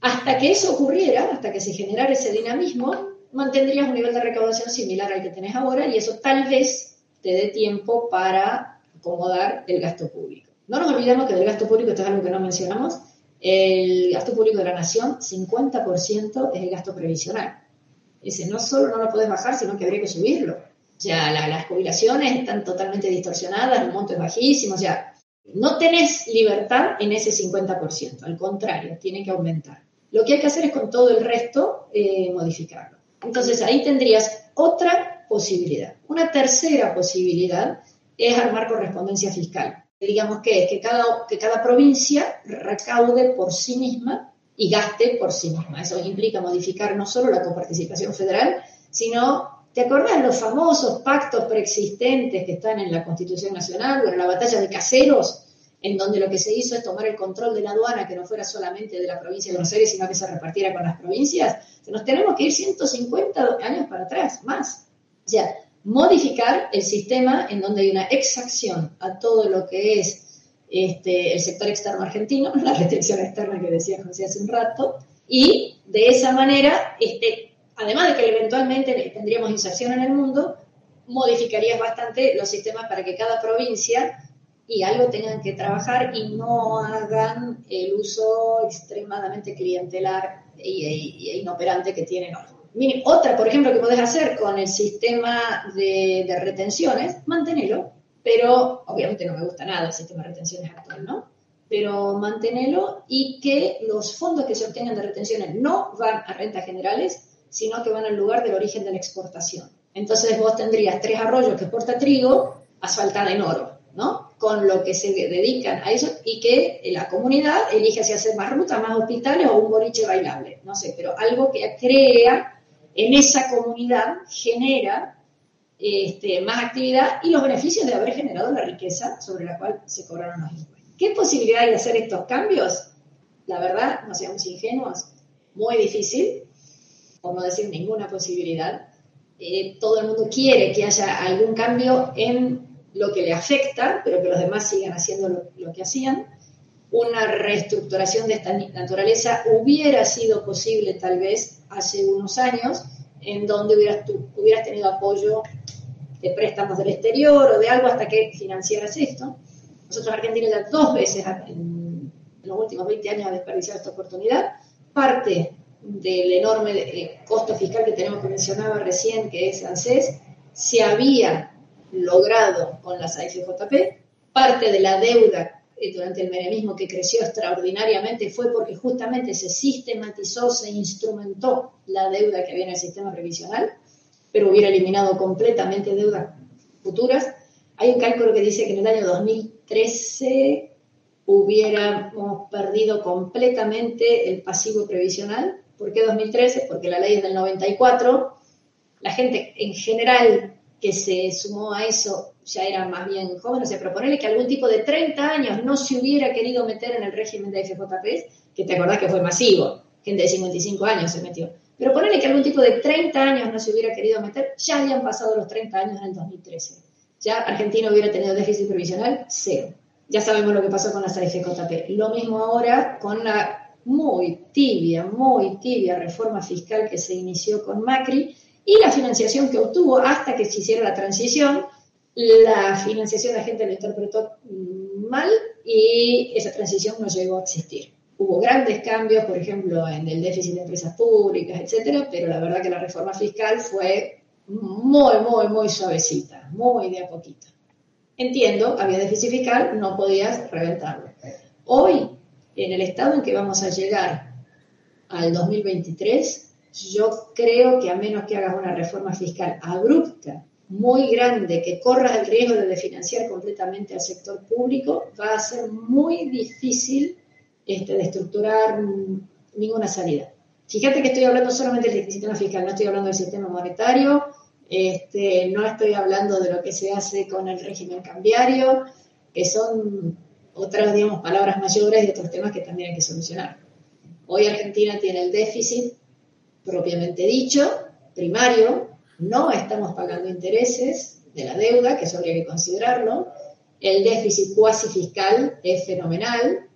Hasta que eso ocurriera, hasta que se generara ese dinamismo, mantendrías un nivel de recaudación similar al que tenés ahora y eso tal vez te dé tiempo para acomodar el gasto público. No nos olvidemos que del gasto público, esto es algo que no mencionamos, el gasto público de la nación, 50% es el gasto previsional. Ese no solo no lo puedes bajar, sino que habría que subirlo. O sea, las jubilaciones están totalmente distorsionadas, el monto es bajísimo, o sea, no tenés libertad en ese 50%, al contrario, tiene que aumentar. Lo que hay que hacer es con todo el resto eh, modificarlo. Entonces ahí tendrías otra posibilidad. Una tercera posibilidad es armar correspondencia fiscal. Digamos que es que cada, que cada provincia recaude por sí misma y gaste por sí misma. Eso implica modificar no solo la coparticipación federal, sino, ¿te acuerdas los famosos pactos preexistentes que están en la Constitución Nacional o en la batalla de caseros? En donde lo que se hizo es tomar el control de la aduana, que no fuera solamente de la provincia de Buenos Aires, sino que se repartiera con las provincias, nos tenemos que ir 150 años para atrás, más. O sea, modificar el sistema en donde hay una exacción a todo lo que es este, el sector externo argentino, la restricción externa que decía José hace un rato, y de esa manera, este, además de que eventualmente tendríamos inserción en el mundo, modificarías bastante los sistemas para que cada provincia y algo tengan que trabajar y no hagan el uso extremadamente clientelar e, inoperante que tienen hoy. otra, por ejemplo, que podés hacer con el sistema de, de, retenciones, mantenerlo, pero obviamente no me gusta nada el sistema de retenciones actual, ¿no? Pero mantenerlo y que los fondos que se obtengan de retenciones no van a rentas generales, sino que van al lugar del origen de la exportación. Entonces vos tendrías tres arroyos que exporta trigo asfaltada en oro ¿no? Con lo que se dedican a eso y que la comunidad elige si hacer más rutas, más hospitales o un boliche bailable, no sé, pero algo que crea en esa comunidad genera este, más actividad y los beneficios de haber generado la riqueza sobre la cual se cobraron los impuestos. ¿Qué posibilidad hay de hacer estos cambios? La verdad, no seamos ingenuos, muy difícil, por no decir ninguna posibilidad. Eh, todo el mundo quiere que haya algún cambio en lo que le afecta, pero que los demás sigan haciendo lo, que hacían. Una reestructuración de esta naturaleza hubiera sido posible tal vez hace unos años, en donde hubieras, hubieras tenido apoyo de préstamos del exterior o de algo hasta que financiaras esto. Nosotros Argentina ya dos veces en, los últimos 20 años ha desperdiciado esta oportunidad. Parte del enorme eh, costo fiscal que tenemos que mencionaba recién, que es ANSES, se había logrado con las AFJP. Parte de la deuda eh, durante el menemismo que creció extraordinariamente fue porque justamente se sistematizó, se instrumentó la deuda que había en el sistema previsional, pero hubiera eliminado completamente deudas futuras. Hay un cálculo que dice que en el año 2013 hubiéramos perdido completamente el pasivo previsional. ¿Por qué 2013? Porque la ley es del 94. La gente en general que se sumó a eso ya era más bien joven, o sea, proponerle que algún tipo de 30 años no se hubiera querido meter en el régimen de FJP, que te acordás que fue masivo, gente de 55 años se metió, pero ponerle que algún tipo de 30 años no se hubiera querido meter, ya habían pasado los 30 años en el 2013. Ya Argentina hubiera tenido déficit previsional cero. Ya sabemos lo que pasó con las AFJP. Lo mismo ahora con la muy tibia, muy tibia reforma fiscal que se inició con Macri, y la financiación que obtuvo hasta que se hiciera la transición, la financiación la gente lo interpretó mal y esa transición no llegó a existir. Hubo grandes cambios, por ejemplo, en el déficit de empresas públicas, etcétera, pero la verdad que la reforma fiscal fue muy, muy, muy suavecita, muy de a poquito. Entiendo, había déficit fiscal, no podías reventarlo. Hoy, en el estado en que vamos a llegar al 2023, yo creo que a menos que hagas una reforma fiscal abrupta, muy grande, que corras el riesgo de financiar completamente al sector público, va a ser muy difícil este, de estructurar ninguna salida. Fíjate que estoy hablando solamente del sistema fiscal, no estoy hablando del sistema monetario, este, no estoy hablando de lo que se hace con el régimen cambiario, que son otras, digamos, palabras mayores de otros temas que también hay que solucionar. Hoy Argentina tiene el déficit propiamente dicho, primario, no estamos pagando intereses de la deuda, que eso habría que considerarlo. El déficit cuasi fiscal es fenomenal,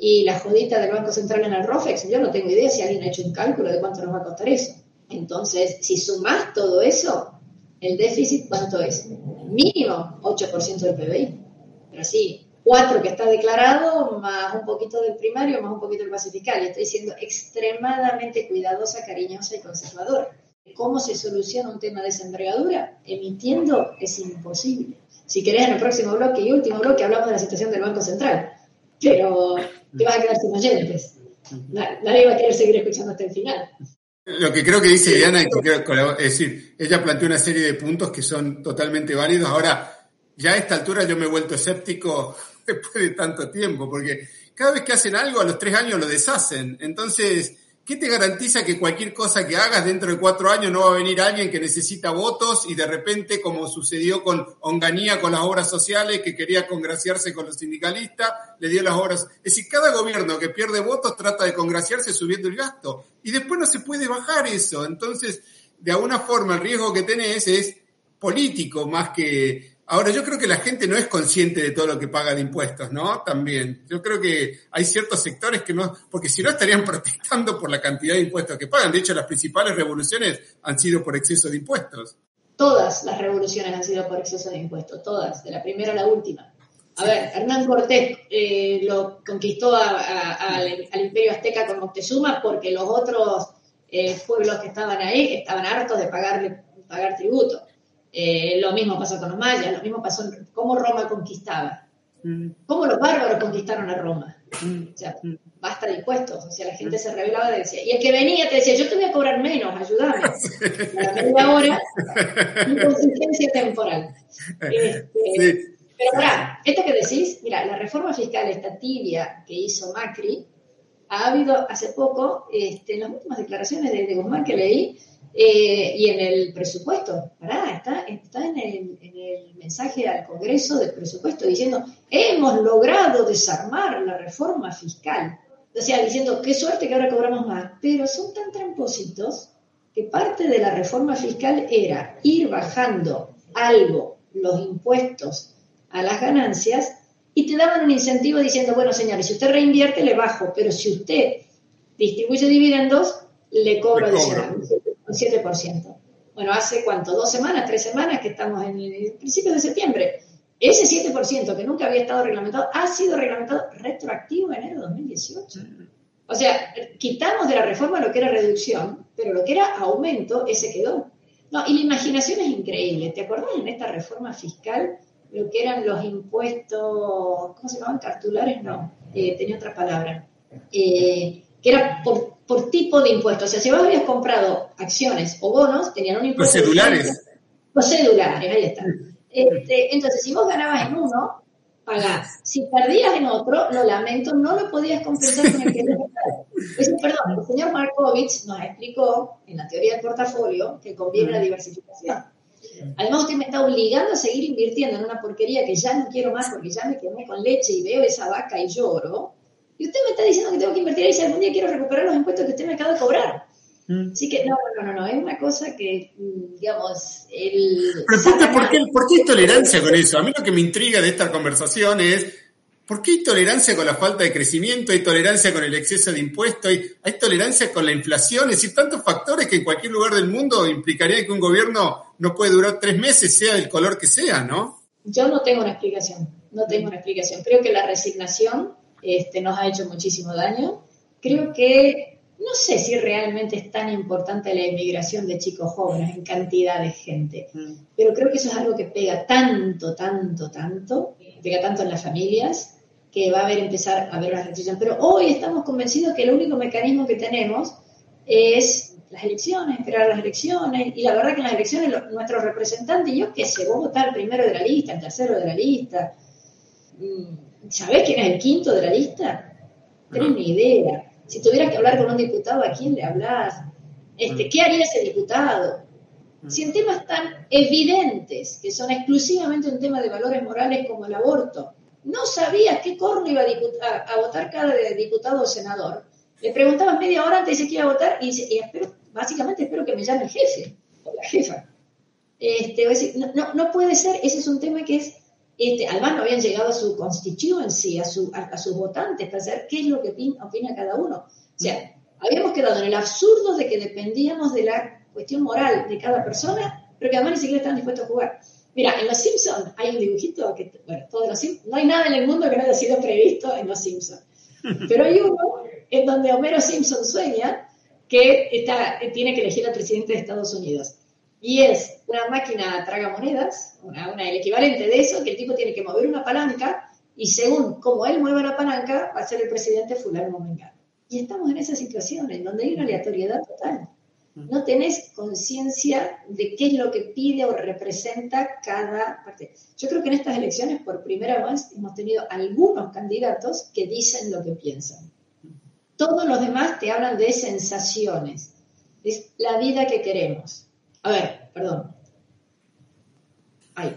Y la jodita del Banco Central en el ROFEX, yo no tengo idea si alguien ha hecho un cálculo de cuánto nos va a costar eso. Entonces, si sumás todo eso, el déficit, ¿cuánto es? Mínimo 8% del PBI. Pero sí, 4 que está declarado, más un poquito del primario, más un poquito del base fiscal. Estoy siendo extremadamente cuidadosa, cariñosa y conservadora. ¿Cómo se soluciona un tema de esa envergadura? Emitiendo es imposible. Si querés, en el próximo bloque y último bloque hablamos de la situación del Banco Central. Pero te vas a quedar sin oyentes. Nadie va a querer seguir escuchando hasta el final. Lo que creo que dice Diana, es decir, ella planteó una serie de puntos que son totalmente válidos. Ahora, ya a esta altura yo me he vuelto escéptico después de tanto tiempo, porque cada vez que hacen algo, a los tres años lo deshacen. Entonces, ¿qué te garantiza que cualquier cosa que hagas dentro de cuatro años no va a venir alguien que necesita votos y de repente, como sucedió con Onganía, con las obras sociales, que quería congraciarse con los sindicalistas, le dio las obras. Es decir, cada gobierno que pierde votos trata de congraciarse subiendo el gasto y después no se puede bajar eso. Entonces, de alguna forma, el riesgo que tenés es político más que Ahora, yo creo que la gente no es consciente de todo lo que paga de impuestos, ¿no? También. Yo creo que hay ciertos sectores que no, porque si no estarían protestando por la cantidad de impuestos que pagan. De hecho, las principales revoluciones han sido por exceso de impuestos. Todas las revoluciones han sido por exceso de impuestos, todas, de la primera a la última. A ver, Hernán Cortés eh, lo conquistó al, imperio azteca con Moctezuma porque los otros eh, pueblos que estaban ahí estaban hartos de pagarle, pagar tributo. Eh, lo mismo pasó con los mayas, lo mismo pasó en cómo Roma conquistaba. Mm. Cómo los bárbaros conquistaron a Roma. Mm. O sea, basta de impuestos. O sea, la gente se revelaba y decía, y el que venía te decía, yo te voy a cobrar menos, ayúdame. La media hora, inconsistencia temporal. Este, pero ahora, esto que decís, mira, la reforma fiscal, esta tibia que hizo Macri, ha habido hace poco, este, en las últimas declaraciones de, de Guzmán que leí, eh, y en el presupuesto, pará, está, está en, el, en, el, mensaje al Congreso del presupuesto diciendo, hemos logrado desarmar la reforma fiscal. O sea, diciendo, qué suerte que ahora cobramos más, pero son tan trampositos que parte de la reforma fiscal era ir bajando algo, los impuestos a las ganancias, y te daban un incentivo diciendo, bueno, señores, si usted reinvierte, le bajo, pero si usted distribuye dividendos, le cobro adicional un 7%. Bueno, hace cuánto, dos semanas, tres semanas que estamos en el principio de septiembre. Ese 7% que nunca había estado reglamentado ha sido reglamentado retroactivo en enero de 2018. O sea, quitamos de la reforma lo que era reducción, pero lo que era aumento, ese quedó. No, y la imaginación es increíble. ¿Te acordás en esta reforma fiscal lo que eran los impuestos, ¿cómo se llamaban? Cartulares, no, eh, tenía otra palabra. Eh, que era por, por, tipo de impuesto. O sea, si vos habías comprado acciones o bonos, tenían un impuesto. Los celulares. Los celulares, ahí está. Este, entonces, si vos ganabas en uno, pagás. Si perdías en otro, lo lamento, no lo podías compensar con el que Eso, Perdón, el señor Markovich nos explicó en la teoría del portafolio que conviene la diversificación. Además, usted me está obligando a seguir invirtiendo en una porquería que ya no quiero más porque ya me quemé con leche y veo esa vaca y lloro y usted me está diciendo que tengo que invertir ahí si algún día quiero recuperar los impuestos que usted me acaba de cobrar. Mm. Así que no, no, no, no, es una cosa que, mm, digamos, el... Pero ¿por qué, ¿por qué hay tolerancia con eso? A mí lo que me intriga de esta conversación es, ¿por qué hay tolerancia con la falta de crecimiento? ¿Hay tolerancia con el exceso de impuestos? ¿Hay, hay tolerancia con la inflación? Es decir, tantos factores que en cualquier lugar del mundo implicaría que un gobierno no puede durar tres meses, sea del color que sea, ¿no? Yo no tengo una explicación, no tengo una explicación. Creo que la resignación este, nos ha hecho muchísimo daño. Creo que no sé si realmente es tan importante la inmigración de chicos jóvenes en cantidad de gente, mm. pero creo que eso es algo que pega tanto, tanto, tanto, pega tanto en las familias, que va a haber empezar a haber una restricción. Pero hoy estamos convencidos que el único mecanismo que tenemos es las elecciones, esperar las elecciones, y la verdad que en las elecciones nuestros representantes, yo qué sé, vos votar el primero de la lista, el tercero de la lista, mm, ¿Sabés quién es el quinto de la lista? No tenés ni idea. Si tuvieras que hablar con un diputado, ¿a quién le hablas? Este, mm. ¿Qué haría ese diputado? Mm. Si en temas tan evidentes, que son exclusivamente un tema de valores morales como el aborto, no sabías qué corno iba a, votar cada diputado o senador, le preguntabas media hora antes de que iba a votar y, dice, básicamente espero que me llame el jefe o la jefa. Este, no, no, puede ser, ese es un tema que es Este, además no habían llegado a su constituency, a, su, a, a sus votantes, para saber qué es lo que opina, opina cada uno. O sea, habíamos quedado en el absurdo de que dependíamos de la cuestión moral de cada persona, pero que además ni siquiera estaban dispuestos a jugar. Mira, en Los Simpsons hay un dibujito que, bueno, todos los Sim- no hay nada en el mundo que no haya sido previsto en Los Simpsons. Pero hay uno en donde Homero Simpson sueña que está, tiene que elegir al presidente de Estados Unidos. Y es una máquina tragamonedas, una, una, el equivalente de eso, que el tipo tiene que mover una palanca y según cómo él mueva la palanca, va a ser el presidente fulano mengano. Y estamos en esa situación, en donde hay una aleatoriedad total. No tenés conciencia de qué es lo que pide o representa cada parte. Yo creo que en estas elecciones, por primera vez, hemos tenido algunos candidatos que dicen lo que piensan. Todos los demás te hablan de sensaciones. Es la vida que queremos. A ver, perdón. Ay,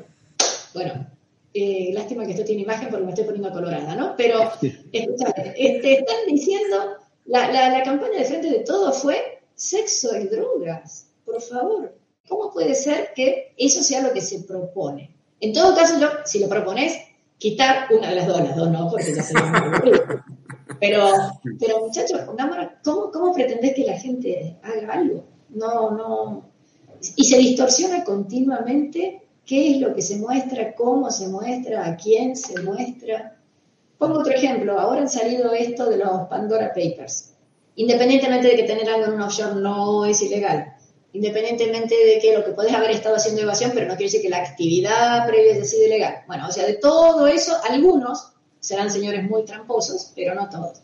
bueno, eh, lástima que esto tiene imagen porque me estoy poniendo colorada, ¿no? Pero, escúchame, este, están diciendo, la, la, la campaña de frente de todo fue sexo y drogas, por favor. ¿Cómo puede ser que eso sea lo que se propone? En todo caso, yo, si lo propones, quitar una de las dos, las dos no, porque ya aburrido. Pero, pero muchachos, ¿cómo, ¿cómo pretendés que la gente haga algo? No, no. Y se distorsiona continuamente qué es lo que se muestra, cómo se muestra, a quién se muestra. Pongo otro ejemplo, ahora han salido esto de los Pandora Papers. Independientemente de que tener algo en un offshore no es ilegal, independientemente de que lo que podés haber estado haciendo evasión, pero no quiere decir que la actividad previa haya sido ilegal. Bueno, o sea, de todo eso, algunos serán señores muy tramposos, pero no todos.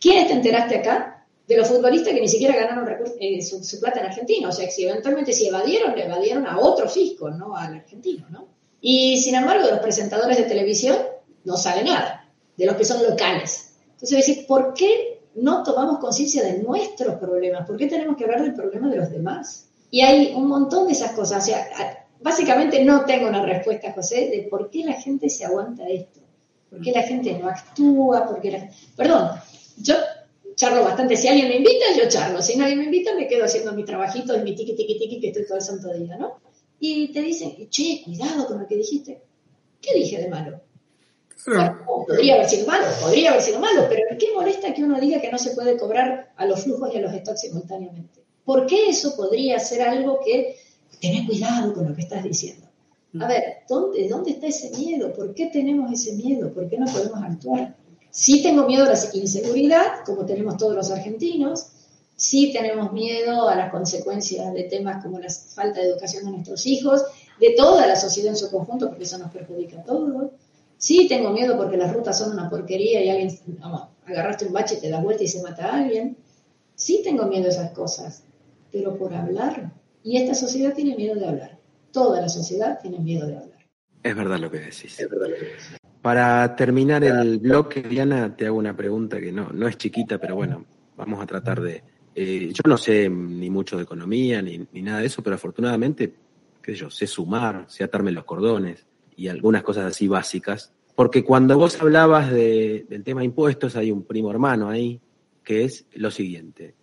¿Quiénes te enteraste acá? De los futbolistas que ni siquiera ganaron eh, su, plata en Argentina. O sea, que si eventualmente si evadieron, le evadieron a otro fisco, no al argentino, ¿no? Y sin embargo, de los presentadores de televisión no sale nada, de los que son locales. Entonces, decir, ¿por qué no tomamos conciencia de nuestros problemas? ¿Por qué tenemos que hablar del problema de los demás? Y hay un montón de esas cosas. O sea, básicamente no tengo una respuesta, José, de por qué la gente se aguanta esto. ¿Por qué la gente no actúa? ¿Por qué la... Perdón, yo charlo bastante. Si alguien me invita, yo charlo. Si nadie me invita, me quedo haciendo mi trabajito y mi tiqui, tiqui, tiqui, que estoy todo el santo día, ¿no? Y te dicen, che, cuidado con lo que dijiste. ¿Qué dije de malo? Bueno, podría haber sido malo, podría haber sido malo, pero ¿qué molesta que uno diga que no se puede cobrar a los flujos y a los stocks simultáneamente? ¿Por qué eso podría ser algo que tenés cuidado con lo que estás diciendo? A ver, ¿dónde, ¿dónde está ese miedo? ¿Por qué tenemos ese miedo? ¿Por qué no podemos actuar? Sí tengo miedo a la inseguridad, como tenemos todos los argentinos. Sí tenemos miedo a las consecuencias de temas como la falta de educación de nuestros hijos, de toda la sociedad en su conjunto, porque eso nos perjudica a todos. Sí tengo miedo porque las rutas son una porquería y alguien, vamos, agarraste un bache, te das vuelta y se mata a alguien. Sí tengo miedo a esas cosas, pero por hablar. Y esta sociedad tiene miedo de hablar. Toda la sociedad tiene miedo de hablar. Es verdad lo que decís. Es verdad lo que decís. Para terminar el bloque, Diana, te hago una pregunta que no, no es chiquita, pero bueno, vamos a tratar de... Eh, yo no sé ni mucho de economía ni, ni, nada de eso, pero afortunadamente, qué sé yo, sé sumar, sé atarme los cordones y algunas cosas así básicas. Porque cuando vos hablabas de, del tema impuestos, hay un primo hermano ahí, que es lo siguiente.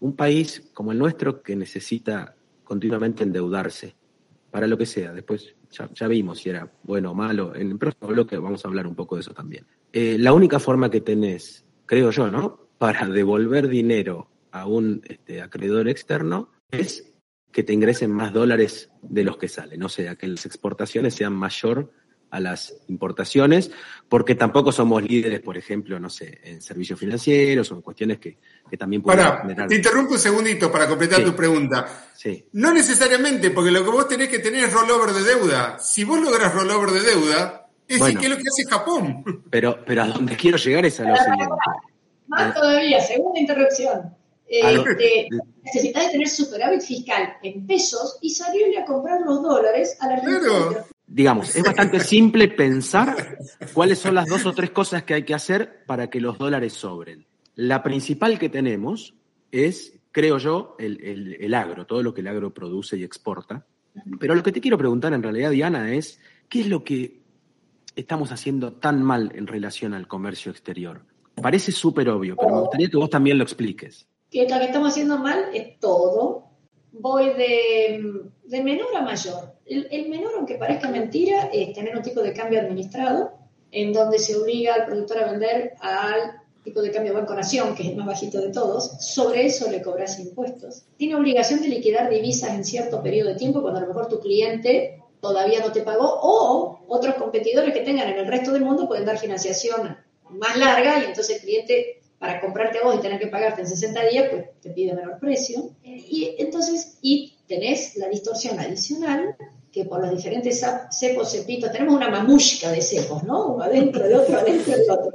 Un país como el nuestro que necesita continuamente endeudarse, para lo que sea. Después ya, ya, vimos si era bueno o malo. En el próximo bloque vamos a hablar un poco de eso también. Eh, la única forma que tenés, creo yo, ¿no? Para devolver dinero a un este, acreedor externo es que te ingresen más dólares de los que salen. O sea, que las exportaciones sean mayor a las importaciones, porque tampoco somos líderes, por ejemplo, no sé, en servicios financieros o en cuestiones que, que también pueden para, generar... Te interrumpo un segundito para completar sí. tu pregunta. Sí. No necesariamente, porque lo que vos tenés que tener es rollover de deuda. Si vos lográs rollover de deuda, es bueno, que es lo que hace Japón. Pero, pero a donde quiero llegar es a lo siguiente. Más todavía, segunda interrupción. Eh, te, necesitas tener superávit fiscal en pesos y salirle a comprar los dólares a la Argentina. Claro digamos, es bastante simple pensar cuáles son las dos o tres cosas que hay que hacer para que los dólares sobren. La principal que tenemos es, creo yo, el, el, el, agro, todo lo que el agro produce y exporta. Pero lo que te quiero preguntar en realidad, Diana, es, ¿qué es lo que estamos haciendo tan mal en relación al comercio exterior? Parece súper obvio, pero me gustaría que vos también lo expliques. Que lo que estamos haciendo mal es todo voy de, de menor a mayor. El, el menor, aunque parezca mentira, es tener un tipo de cambio administrado, en donde se obliga al productor a vender al tipo de cambio Banco Nación, que es el más bajito de todos, sobre eso le cobras impuestos. Tiene obligación de liquidar divisas en cierto periodo de tiempo, cuando a lo mejor tu cliente todavía no te pagó, o otros competidores que tengan en el resto del mundo pueden dar financiación más larga y entonces el cliente para comprarte vos y tener que pagarte en 60 días, pues te pide menor precio. Y entonces, y tenés la distorsión adicional que por los diferentes cepos, cepitos, tenemos una mamushka de cepos, ¿no? Uno adentro de otro, adentro de otro.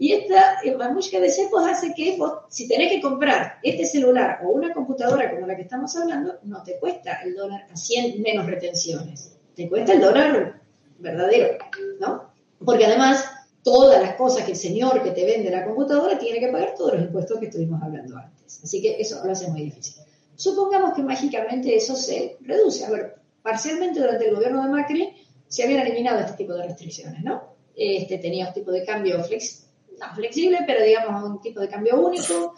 Y esta mamushka de cepos hace que vos, si tenés que comprar este celular o una computadora como la que estamos hablando, no te cuesta el dólar a 100 menos retenciones. Te cuesta el dólar verdadero, ¿no? Porque además, todas las cosas que el señor que te vende la computadora tiene que pagar todos los impuestos que estuvimos hablando antes. Así que eso lo hace muy difícil. Supongamos que mágicamente eso se reduce. A ver, parcialmente durante el gobierno de Macri se habían eliminado este tipo de restricciones, ¿no? Este, tenía un tipo de cambio flex, no flexible, pero digamos un tipo de cambio único.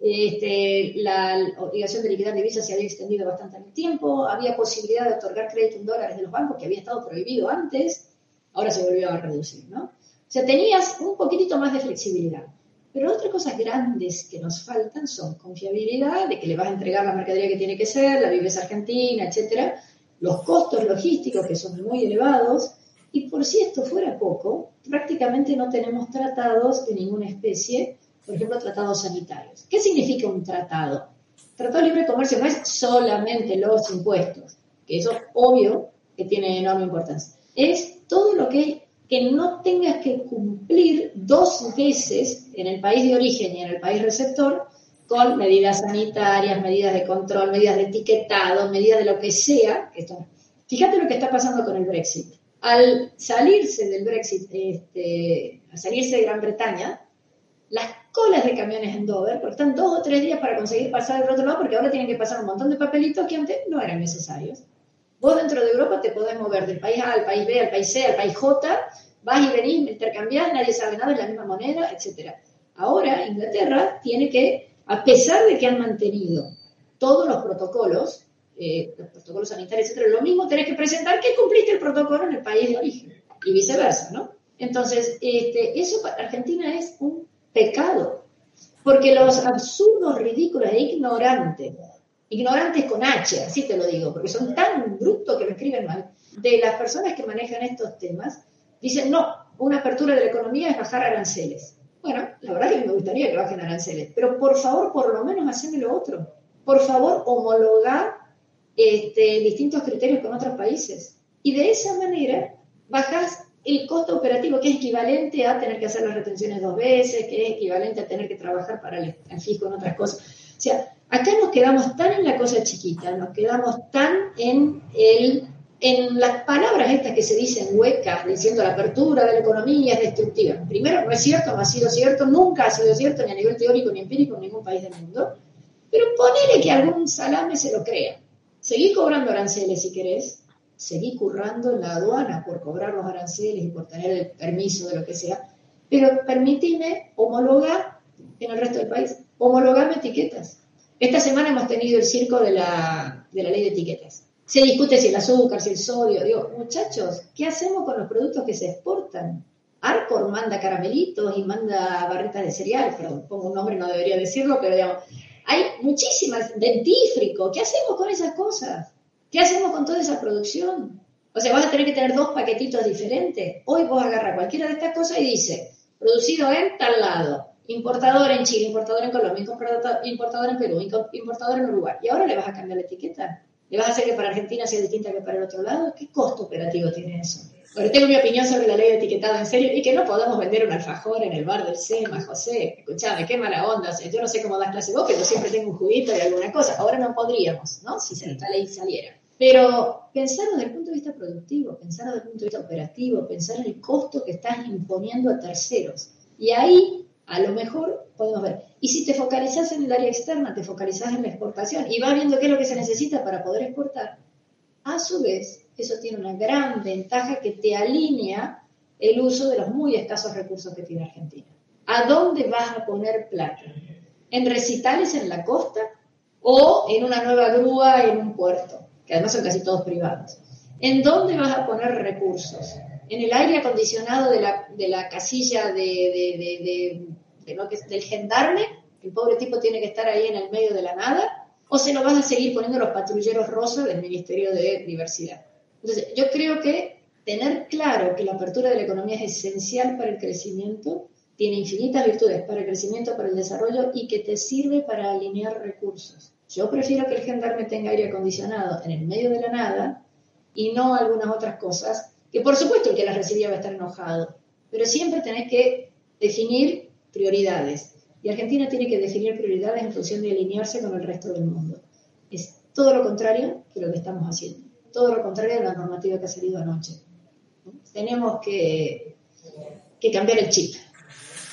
Este, la obligación de liquidar divisas se había extendido bastante en el tiempo, había posibilidad de otorgar crédito en dólares de los bancos que había estado prohibido antes, ahora se volvió a reducir, ¿no? Sea, tenías un poquitito más de flexibilidad. Pero otras cosas grandes que nos faltan son confiabilidad, de que le vas a entregar la mercadería que tiene que ser, la viveza argentina, etcétera, los costos logísticos que son muy elevados, y por si esto fuera poco, prácticamente no tenemos tratados de ninguna especie, por ejemplo, tratados sanitarios. ¿Qué significa un tratado? Tratado de libre comercio no es solamente los impuestos, que eso es obvio que tiene enorme importancia. Es todo lo que, que no tengas que cumplir dos veces en el país de origen y en el país receptor con medidas sanitarias, medidas de control, medidas de etiquetado, medidas de lo que sea. Fíjate lo que está pasando con el Brexit. Al salirse del Brexit, este, al salirse de Gran Bretaña, las colas de camiones en Dover, porque están dos o tres días para conseguir pasar del otro lado, porque ahora tienen que pasar un montón de papelitos que antes no eran necesarios. Vos dentro de Europa te podés mover del país A al país B, al país C, al país J, vas y venís, intercambiás, nadie sabe nada, es la misma moneda, etc. Ahora Inglaterra tiene que a pesar de que han mantenido todos los protocolos, eh, los protocolos sanitarios, etcétera, lo mismo tenés que presentar que cumpliste el protocolo en el país de origen y viceversa, ¿no? Entonces, este, eso para Argentina es un pecado, porque los absurdos, ridículos e ignorantes, ignorantes con H, así te lo digo, porque son tan brutos que lo escriben mal, de las personas que manejan estos temas, dicen, no, una apertura de la economía es bajar aranceles. Bueno, la verdad es que me gustaría que bajen aranceles, pero por favor, por lo menos haceme lo otro. Por favor, homologar este, distintos criterios con otros países. Y de esa manera bajas el costo operativo, que es equivalente a tener que hacer las retenciones dos veces, que es equivalente a tener que trabajar para el, el fisco en otras cosas. O sea, acá nos quedamos tan en la cosa chiquita, nos quedamos tan en las palabras estas que se dicen huecas, diciendo la apertura de la economía es destructiva. Primero, no es cierto, no ha sido cierto, nunca ha sido cierto ni a nivel teórico ni empírico en ningún país del mundo. Pero ponele que algún salame se lo crea. Seguí cobrando aranceles si querés, seguí currando en la aduana por cobrar los aranceles y por tener el permiso de lo que sea, pero permitime homologar en el resto del país, homologarme etiquetas. Esta semana hemos tenido el circo de la, de la ley de etiquetas se discute si el azúcar, si el sodio. Digo, muchachos, ¿qué hacemos con los productos que se exportan? Arcor manda caramelitos y manda barritas de cereal, pero pongo un nombre, no debería decirlo, pero digamos, hay muchísimas, dentífrico, ¿qué hacemos con esas cosas? ¿Qué hacemos con toda esa producción? O sea, vas a tener que tener dos paquetitos diferentes. Hoy vos agarras cualquiera de estas cosas y dice, producido en tal lado, importador en Chile, importador en Colombia, importador en Perú, importador en Uruguay. Y ahora le vas a cambiar la etiqueta. ¿Le vas a hacer que para Argentina sea distinta que para el otro lado? ¿Qué costo operativo tiene eso? Bueno, tengo mi opinión sobre la ley de etiquetado en serio y que no podamos vender un alfajor en el bar del SEMA, José. Escuchame, qué mala onda. Yo no sé cómo das clase vos, pero siempre tengo un juguito y alguna cosa. Ahora no podríamos, ¿no? Si esta ley saliera. Pero pensar desde el punto de vista productivo, pensar desde el punto de vista operativo, pensar en el costo que estás imponiendo a terceros. Y ahí, a lo mejor, podemos ver. Y si te focalizas en el área externa, te focalizas en la exportación y vas viendo qué es lo que se necesita para poder exportar, a su vez, eso tiene una gran ventaja que te alinea el uso de los muy escasos recursos que tiene Argentina. ¿A dónde vas a poner plata? ¿En recitales en la costa o en una nueva grúa en un puerto, que además son casi todos privados. ¿En dónde vas a poner recursos? ¿En el aire acondicionado de la, de la casilla de, lo que, del gendarme? El pobre tipo tiene que estar ahí en el medio de la nada. ¿O se lo vas a seguir poniendo los patrulleros rosas del Ministerio de Diversidad? Entonces, yo creo que tener claro que la apertura de la economía es esencial para el crecimiento, tiene infinitas virtudes para el crecimiento, para el desarrollo y que te sirve para alinear recursos. Yo prefiero que el gendarme tenga aire acondicionado en el medio de la nada y no algunas otras cosas, que por supuesto el que las recibía va a estar enojado, pero siempre tenés que definir prioridades. Y Argentina tiene que definir prioridades en función de alinearse con el resto del mundo. Es todo lo contrario que lo que estamos haciendo. Todo lo contrario de la normativa que ha salido anoche. Tenemos que, que cambiar el chip.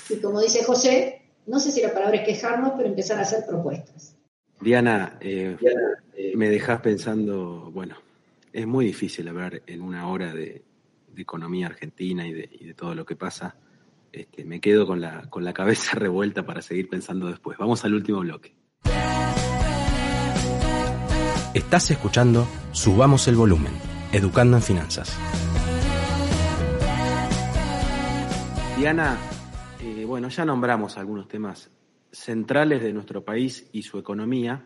Y como dice José, no sé si la palabra es quejarnos, pero empezar a hacer propuestas. Diana, eh, me dejas pensando, bueno, es muy difícil hablar en una hora de, de economía argentina y de, y de, todo lo que pasa. Este, me quedo con la, con la cabeza revuelta para seguir pensando después. Vamos al último bloque. Estás escuchando Subamos el Volumen, Educando en Finanzas. Diana, eh, bueno, ya nombramos algunos temas centrales de nuestro país y su economía.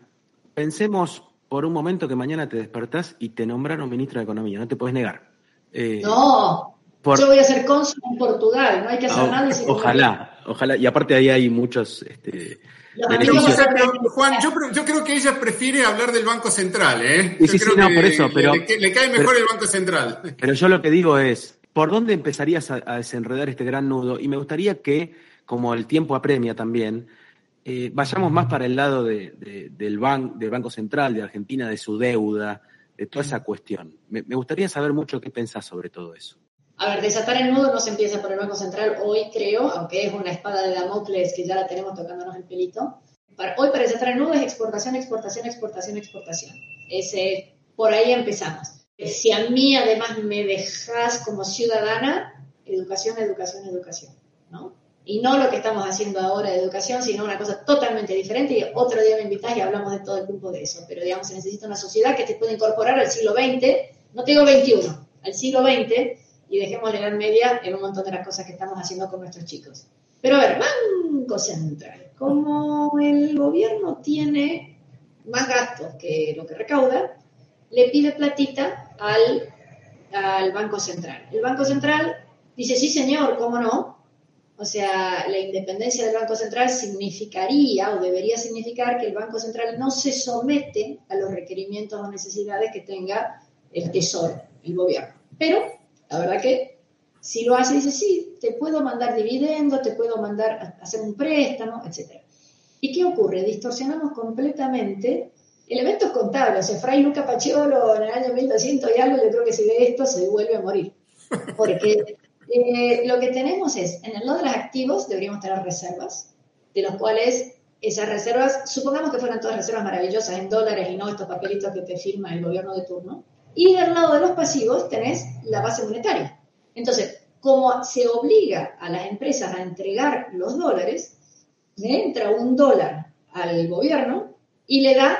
Pensemos por un momento que mañana te despertás y te nombraron ministro de Economía, no te puedes negar. Eh, no, por... yo voy a ser cónsul en Portugal, no hay que hacer o, nada. Ojalá, ojalá, y aparte ahí hay muchos este, beneficios. Juan, yo, yo, creo que ella prefiere hablar del Banco Central, ¿eh? Sí, sí, creo sí, no, que por eso, pero, le, le cae mejor pero, el Banco Central. Pero yo lo que digo es, ¿por dónde empezarías a, a desenredar este gran nudo? Y me gustaría que, como el tiempo apremia también, eh, vayamos más para el lado de, de, del, ban del, Banco Central de Argentina, de su deuda, de toda esa cuestión. Me, me, gustaría saber mucho qué pensás sobre todo eso. A ver, desatar el nudo no se empieza por el Banco Central hoy, creo, aunque es una espada de Damocles que ya la tenemos tocándonos el pelito. Para, hoy para desatar el nudo es exportación, exportación, exportación, exportación. Ese, por ahí empezamos. Si a mí además me dejas como ciudadana, educación, educación, educación, ¿no? Y no lo que estamos haciendo ahora de educación, sino una cosa totalmente diferente. Y otro día me invitás y hablamos de todo el tiempo de eso. Pero digamos, se necesita una sociedad que se pueda incorporar al siglo XX, no te digo XXI, al siglo XX, y dejemos la Edad Media en un montón de las cosas que estamos haciendo con nuestros chicos. Pero a ver, Banco Central, como el gobierno tiene más gastos que lo que recauda, le pide platita al, al Banco Central. El Banco Central dice, sí señor, ¿cómo no? O sea, la independencia del Banco Central significaría o debería significar que el Banco Central no se somete a los requerimientos o necesidades que tenga el Tesoro, el gobierno. Pero la verdad que si lo hace, dice, sí, te puedo mandar dividendos, te puedo mandar hacer un préstamo, etc. ¿Y qué ocurre? Distorsionamos completamente elementos contables. O sea, Fray Luca Paciolo en el año 1200 y algo, yo creo que si ve esto se vuelve a morir. Porque eh, lo que tenemos es, en el lado de los activos deberíamos tener reservas, de los cuales esas reservas, supongamos que fueran todas reservas maravillosas en dólares y no estos papelitos que te firma el gobierno de turno. Y del lado de los pasivos tenés la base monetaria. Entonces, como se obliga a las empresas a entregar los dólares, le entra un dólar al gobierno y le da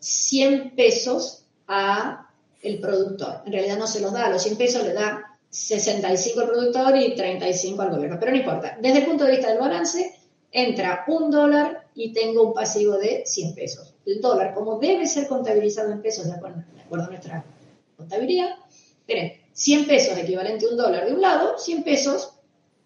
100 pesos a el productor. En realidad no se los da, los 100 pesos le da 65 al productor y 35 al gobierno, pero no importa. Desde el punto de vista del balance, entra un dólar y tengo un pasivo de 100 pesos. El dólar, como debe ser contabilizado en pesos de acuerdo, de acuerdo a nuestra contabilidad, miren, 100 pesos equivalente a un dólar de un lado, 100 pesos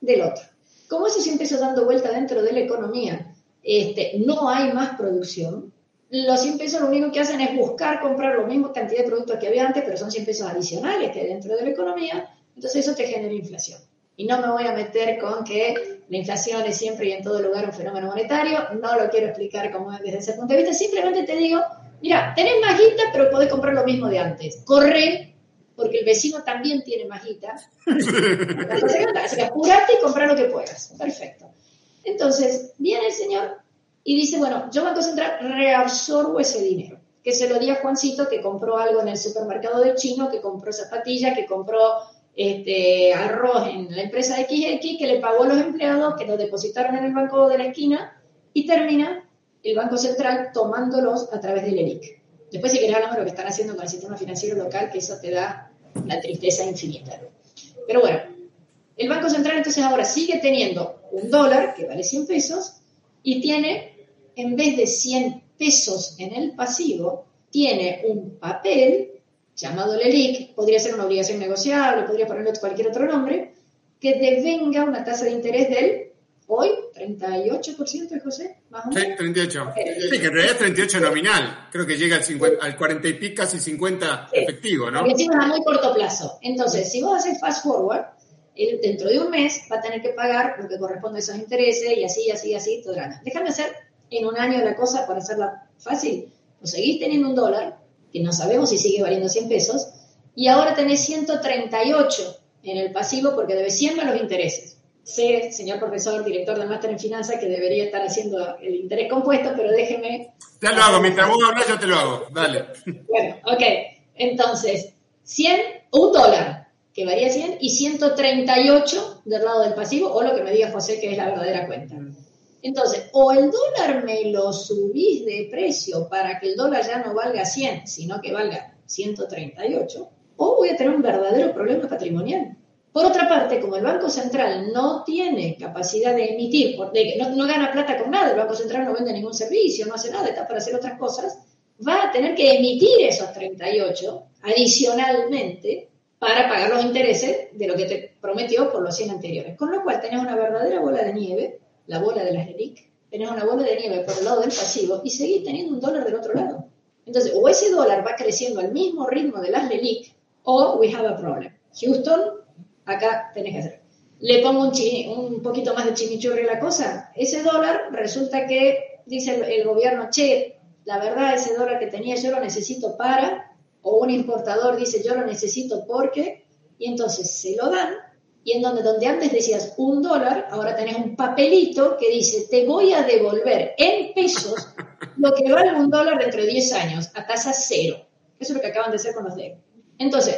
del otro. Como esos 100 pesos dando vuelta dentro de la economía, este, no hay más producción, los 100 pesos lo único que hacen es buscar comprar la misma cantidad de productos que había antes, pero son 100 pesos adicionales que hay dentro de la economía, entonces eso te genera inflación. Y no me voy a meter con que la inflación es siempre y en todo lugar un fenómeno monetario, no lo quiero explicar como desde ese punto de vista, simplemente te digo, mira, tenés más guita, pero podés comprar lo mismo de antes. Corre, porque el vecino también tiene más guita. Así que apurate y comprar lo que puedas. Perfecto. Entonces, viene el señor y dice, bueno, yo Banco Central reabsorbo ese dinero. Que se lo di a Juancito que compró algo en el supermercado del chino, que compró zapatillas, que compró este, en la empresa XX que le pagó a los empleados que lo depositaron en el banco de la esquina y termina el Banco Central tomándolos a través del ELIC. Después, si querés, hablamos de lo que están haciendo con el sistema financiero local, que eso te da una tristeza infinita. Pero bueno, el Banco Central entonces ahora sigue teniendo un dólar que vale 100 pesos y tiene, en vez de 100 pesos en el pasivo, tiene un papel llamado LELIC, podría ser una obligación negociable, podría ponerle cualquier otro nombre, que devenga una tasa de interés del hoy 38%, José, más o menos. Sí, 38. Sí, que en realidad es 38 nominal. Creo que llega al, 50, al 40 y pico, casi 50 efectivo, ¿no? Porque a muy corto plazo. Entonces, si vos haces fast forward, él dentro de un mes va a tener que pagar lo que corresponde a esos intereses y así, así, así, todo el año. Déjame hacer en un año la cosa para hacerla fácil. Pues seguís teniendo un dólar, que no sabemos si sigue valiendo 100 pesos, y ahora tenés 138 en el pasivo porque debe 100 más los intereses. Sé, señor profesor, director del máster en finanzas, que debería estar haciendo el interés compuesto, pero déjeme... Ya lo hago, mientras vos hablas yo te lo hago, dale. Bueno, ok. Entonces, 100, un dólar, que varía 100, y 138 del lado del pasivo, o lo que me diga José que es la verdadera cuenta. Entonces, o el dólar me lo subís de precio para que el dólar ya no valga 100, sino que valga 138, o voy a tener un verdadero problema patrimonial. Por otra parte, como el Banco Central no tiene capacidad de emitir, no, no gana plata con nada, el Banco Central no vende ningún servicio, no hace nada, está para hacer otras cosas, va a tener que emitir esos 38 adicionalmente para pagar los intereses de lo que te prometió por los 100 anteriores. Con lo cual tenés una verdadera bola de nieve la bola de las LELIC, tenés una bola de nieve por el lado del pasivo y seguís teniendo un dólar del otro lado. Entonces, o ese dólar va creciendo al mismo ritmo de las LELIC, o we have a problem. Houston, acá tenés que hacer. Le pongo un, un poquito más de chimichurri a la cosa. Ese dólar resulta que dice el, el gobierno, che, la verdad ese dólar que tenía yo lo necesito para, o un importador dice yo lo necesito porque, y entonces se lo dan y en donde, antes decías un dólar, ahora tenés un papelito que dice, te voy a devolver en pesos lo que vale un dólar dentro de 10 años, a tasa cero. Eso es lo que acaban de hacer con los DEC. Entonces,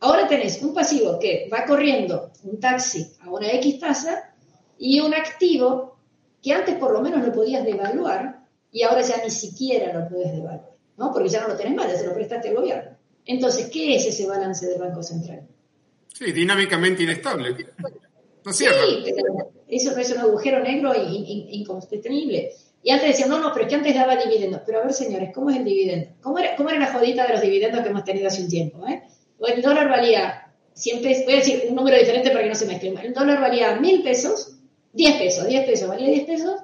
ahora tenés un pasivo que va corriendo un taxi a una X tasa y un activo que antes por lo menos lo podías devaluar y ahora ya ni siquiera lo puedes devaluar, ¿no? Porque ya no lo tenés más, ya se lo prestaste al gobierno. Entonces, ¿qué es ese balance del Banco Central? Sí, dinámicamente inestable. No sí, eso no es un agujero negro incontenible. Y antes decían, no, no, pero es que antes daba dividendos. Pero a ver, señores, ¿cómo es el dividendo? ¿Cómo era, cómo era la jodita de los dividendos que hemos tenido hace un tiempo? Eh? El dólar valía, siempre, voy a decir un número diferente para que no se mezclen. El dólar valía mil pesos, 10 pesos, 10 pesos, valía 10 pesos,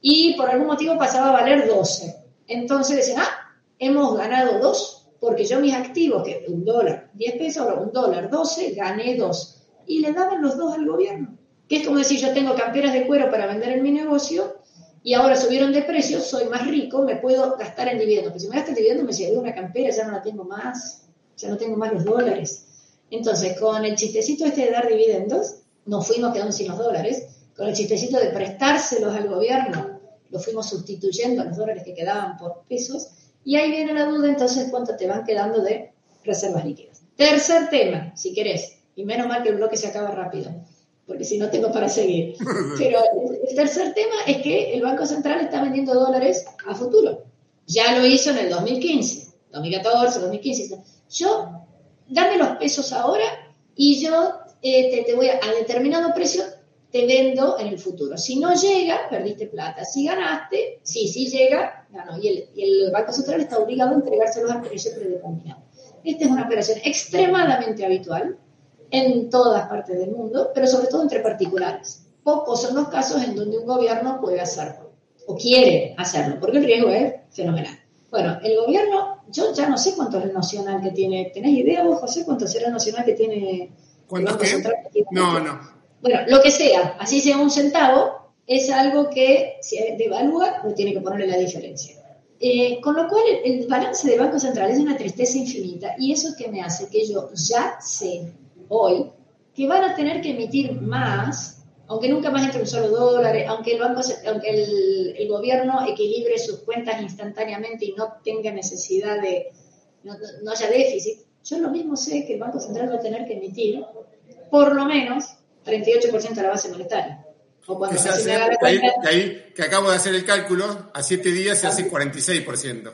y por algún motivo pasaba a valer 12. Entonces decían, ah, hemos ganado 2 porque yo mis activos, que un dólar 10 pesos, un dólar 12, gané 2. Y le daban los dos al gobierno. Que es como decir, yo tengo camperas de cuero para vender en mi negocio y ahora subieron de precio, soy más rico, me puedo gastar en dividendos. Pero si me gasto en dividendos, me sirve una campera, ya no la tengo más, ya no tengo más los dólares. Entonces, con el chistecito este de dar dividendos, nos fuimos quedando sin los dólares. Con el chistecito de prestárselos al gobierno, lo fuimos sustituyendo a los dólares que quedaban por pesos y ahí viene la duda, entonces, cuánto te van quedando de reservas líquidas. Tercer tema, si querés, y menos mal que el bloque se acaba rápido, porque si no tengo para seguir. Pero el tercer tema es que el Banco Central está vendiendo dólares a futuro. Ya lo hizo en el 2015, 2014, 2015. Yo, dame los pesos ahora y yo eh, te, voy a, a determinado precio te vendo en el futuro. Si no llega, perdiste plata. Si ganaste, sí, sí llega, ganó. Y el, el Banco Central está obligado a entregárselos al precio predeterminado. Esta es una operación extremadamente habitual en todas partes del mundo, pero sobre todo entre particulares. Pocos son los casos en donde un gobierno puede hacerlo o quiere hacerlo, porque el riesgo es fenomenal. Bueno, el gobierno, yo ya no sé cuánto es el que tiene. ¿Tenés idea vos, José, cuánto será el nacional que tiene el Banco Central? no, no, bueno, lo que sea, así sea un centavo, es algo que si devalúa, no tiene que ponerle la diferencia. Eh, con lo cual, el, balance del Banco Central es una tristeza infinita y eso que me hace que yo ya sé hoy que van a tener que emitir más, aunque nunca más entre un solo dólar, aunque el, banco, aunque el, gobierno equilibre sus cuentas instantáneamente y no tenga necesidad de, no, no haya déficit, yo lo mismo sé que el Banco Central va a tener que emitir por lo menos 38% de la base monetaria. O cuando se hace, la cuenta, que ahí- que acabo de hacer el cálculo, a siete días se hace 46%.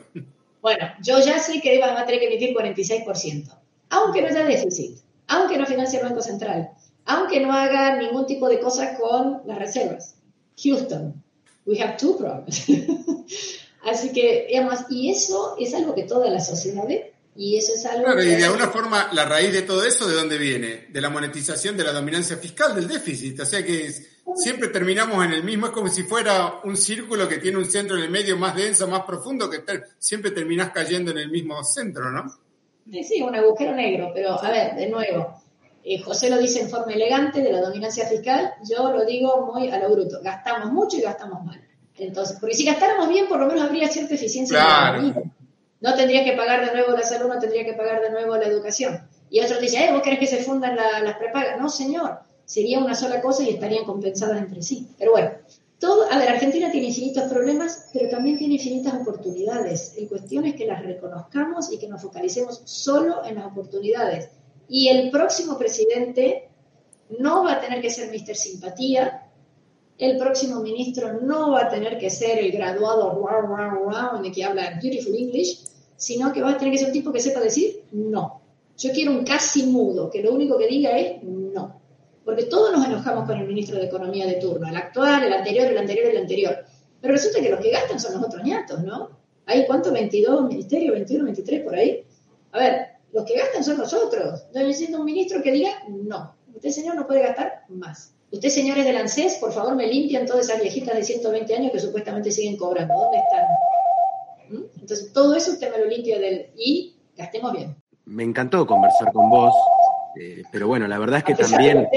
Bueno, yo ya sé que va a tener que emitir 46%, aunque no haya déficit, aunque no financie el Banco Central, aunque no haga ningún tipo de cosas con las reservas. Houston, we have two problems. Así que, digamos, y eso es algo que toda la sociedad ve, y eso es algo Claro, y que- de alguna forma la raíz de todo eso, ¿de dónde viene? De la monetización de la dominancia fiscal, del déficit. O sea que es- siempre terminamos en el mismo, es como si fuera un círculo que tiene un centro en el medio más denso, más profundo, que ter- siempre terminás cayendo en el mismo centro, ¿no? Sí, sí, un agujero negro, pero a ver, de nuevo, eh, José lo dice en forma elegante de la dominancia fiscal, yo lo digo muy a lo bruto, gastamos mucho y gastamos mal. Entonces, porque si gastáramos bien, por lo menos habría cierta eficiencia en la Claro. No tendría que pagar de nuevo la salud, no tendría que pagar de nuevo la educación. Y otros dicen, eh, ¿vos querés que se fundan la- las prepagas? No, señor, sería una sola cosa y estarían compensadas entre sí. Pero bueno, todo, a ver, Argentina tiene infinitos problemas, pero también tiene infinitas oportunidades. La cuestión es que las reconozcamos y que nos focalicemos solo en las oportunidades. Y el próximo presidente no va a tener que ser Mr. Simpatía, el próximo ministro no va a tener que ser el graduado wow, wow, wow, en el que habla beautiful English, sino que va a tener que ser un tipo que sepa decir no. Yo quiero un casi mudo, que lo único que diga es no. Porque todos nos enojamos con el ministro de Economía de turno, el actual, el anterior, el anterior, el anterior. Pero resulta que los que gastan son los otros ñatos, ¿no? ¿Hay cuánto? ¿22 ministerios? ¿21, 23 por ahí? A ver, los que gastan son los otros. No necesito un ministro que diga no. Usted, señor, no puede gastar más. Usted, señores del ANSES, por favor, me limpian todas esas viejitas de 120 años que supuestamente siguen cobrando. ¿Dónde están? ¿Mm? Entonces, todo eso usted me lo limpia del... Y gastemos bien. Me encantó conversar con vos, eh, pero bueno, la verdad es que también,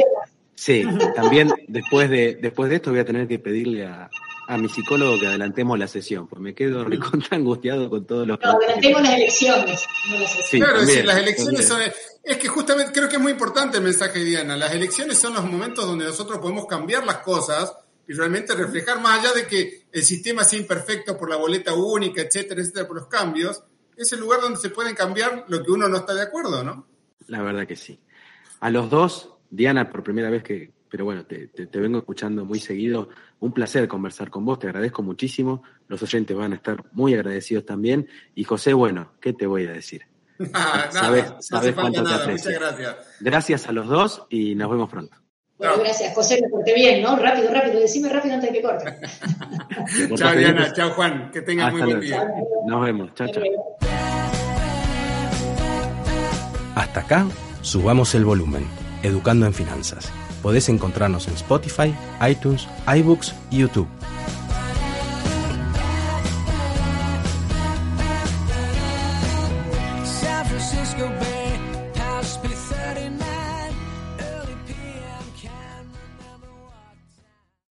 sí, también después de, después de esto voy a tener que pedirle a, a mi psicólogo que adelantemos la sesión, pues me quedo recontra angustiado con todos los... No, adelantemos las elecciones, no las Sí, claro, es decir, también, las elecciones también. son... Es que justamente creo que es muy importante el mensaje de Diana. Las elecciones son los momentos donde nosotros podemos cambiar las cosas y realmente reflejar, más allá de que el sistema sea imperfecto por la boleta única, etcétera, etcétera, por los cambios, es el lugar donde se pueden cambiar lo que uno no está de acuerdo, ¿no? La verdad que sí. A los dos, Diana, por primera vez que, pero bueno, te, te- te vengo escuchando muy seguido. Un placer conversar con vos, te agradezco muchísimo. Los oyentes van a estar muy agradecidos también. Y José, bueno, ¿qué te voy a decir? Nada, Sabes- falta cuánto te nada, aprecio. muchas gracias. Gracias a los dos y nos vemos pronto. Bueno, gracias. José, me porté bien, ¿no? Rápido, rápido. Decime rápido antes de que corte. Chao. Diana. Chao, Juan. Que tengas muy Hasta buen luego. día. Nos vemos. Chao, chao. Hasta acá, subamos el volumen, Educando en Finanzas. Podés encontrarnos en Spotify, iTunes, iBooks y YouTube.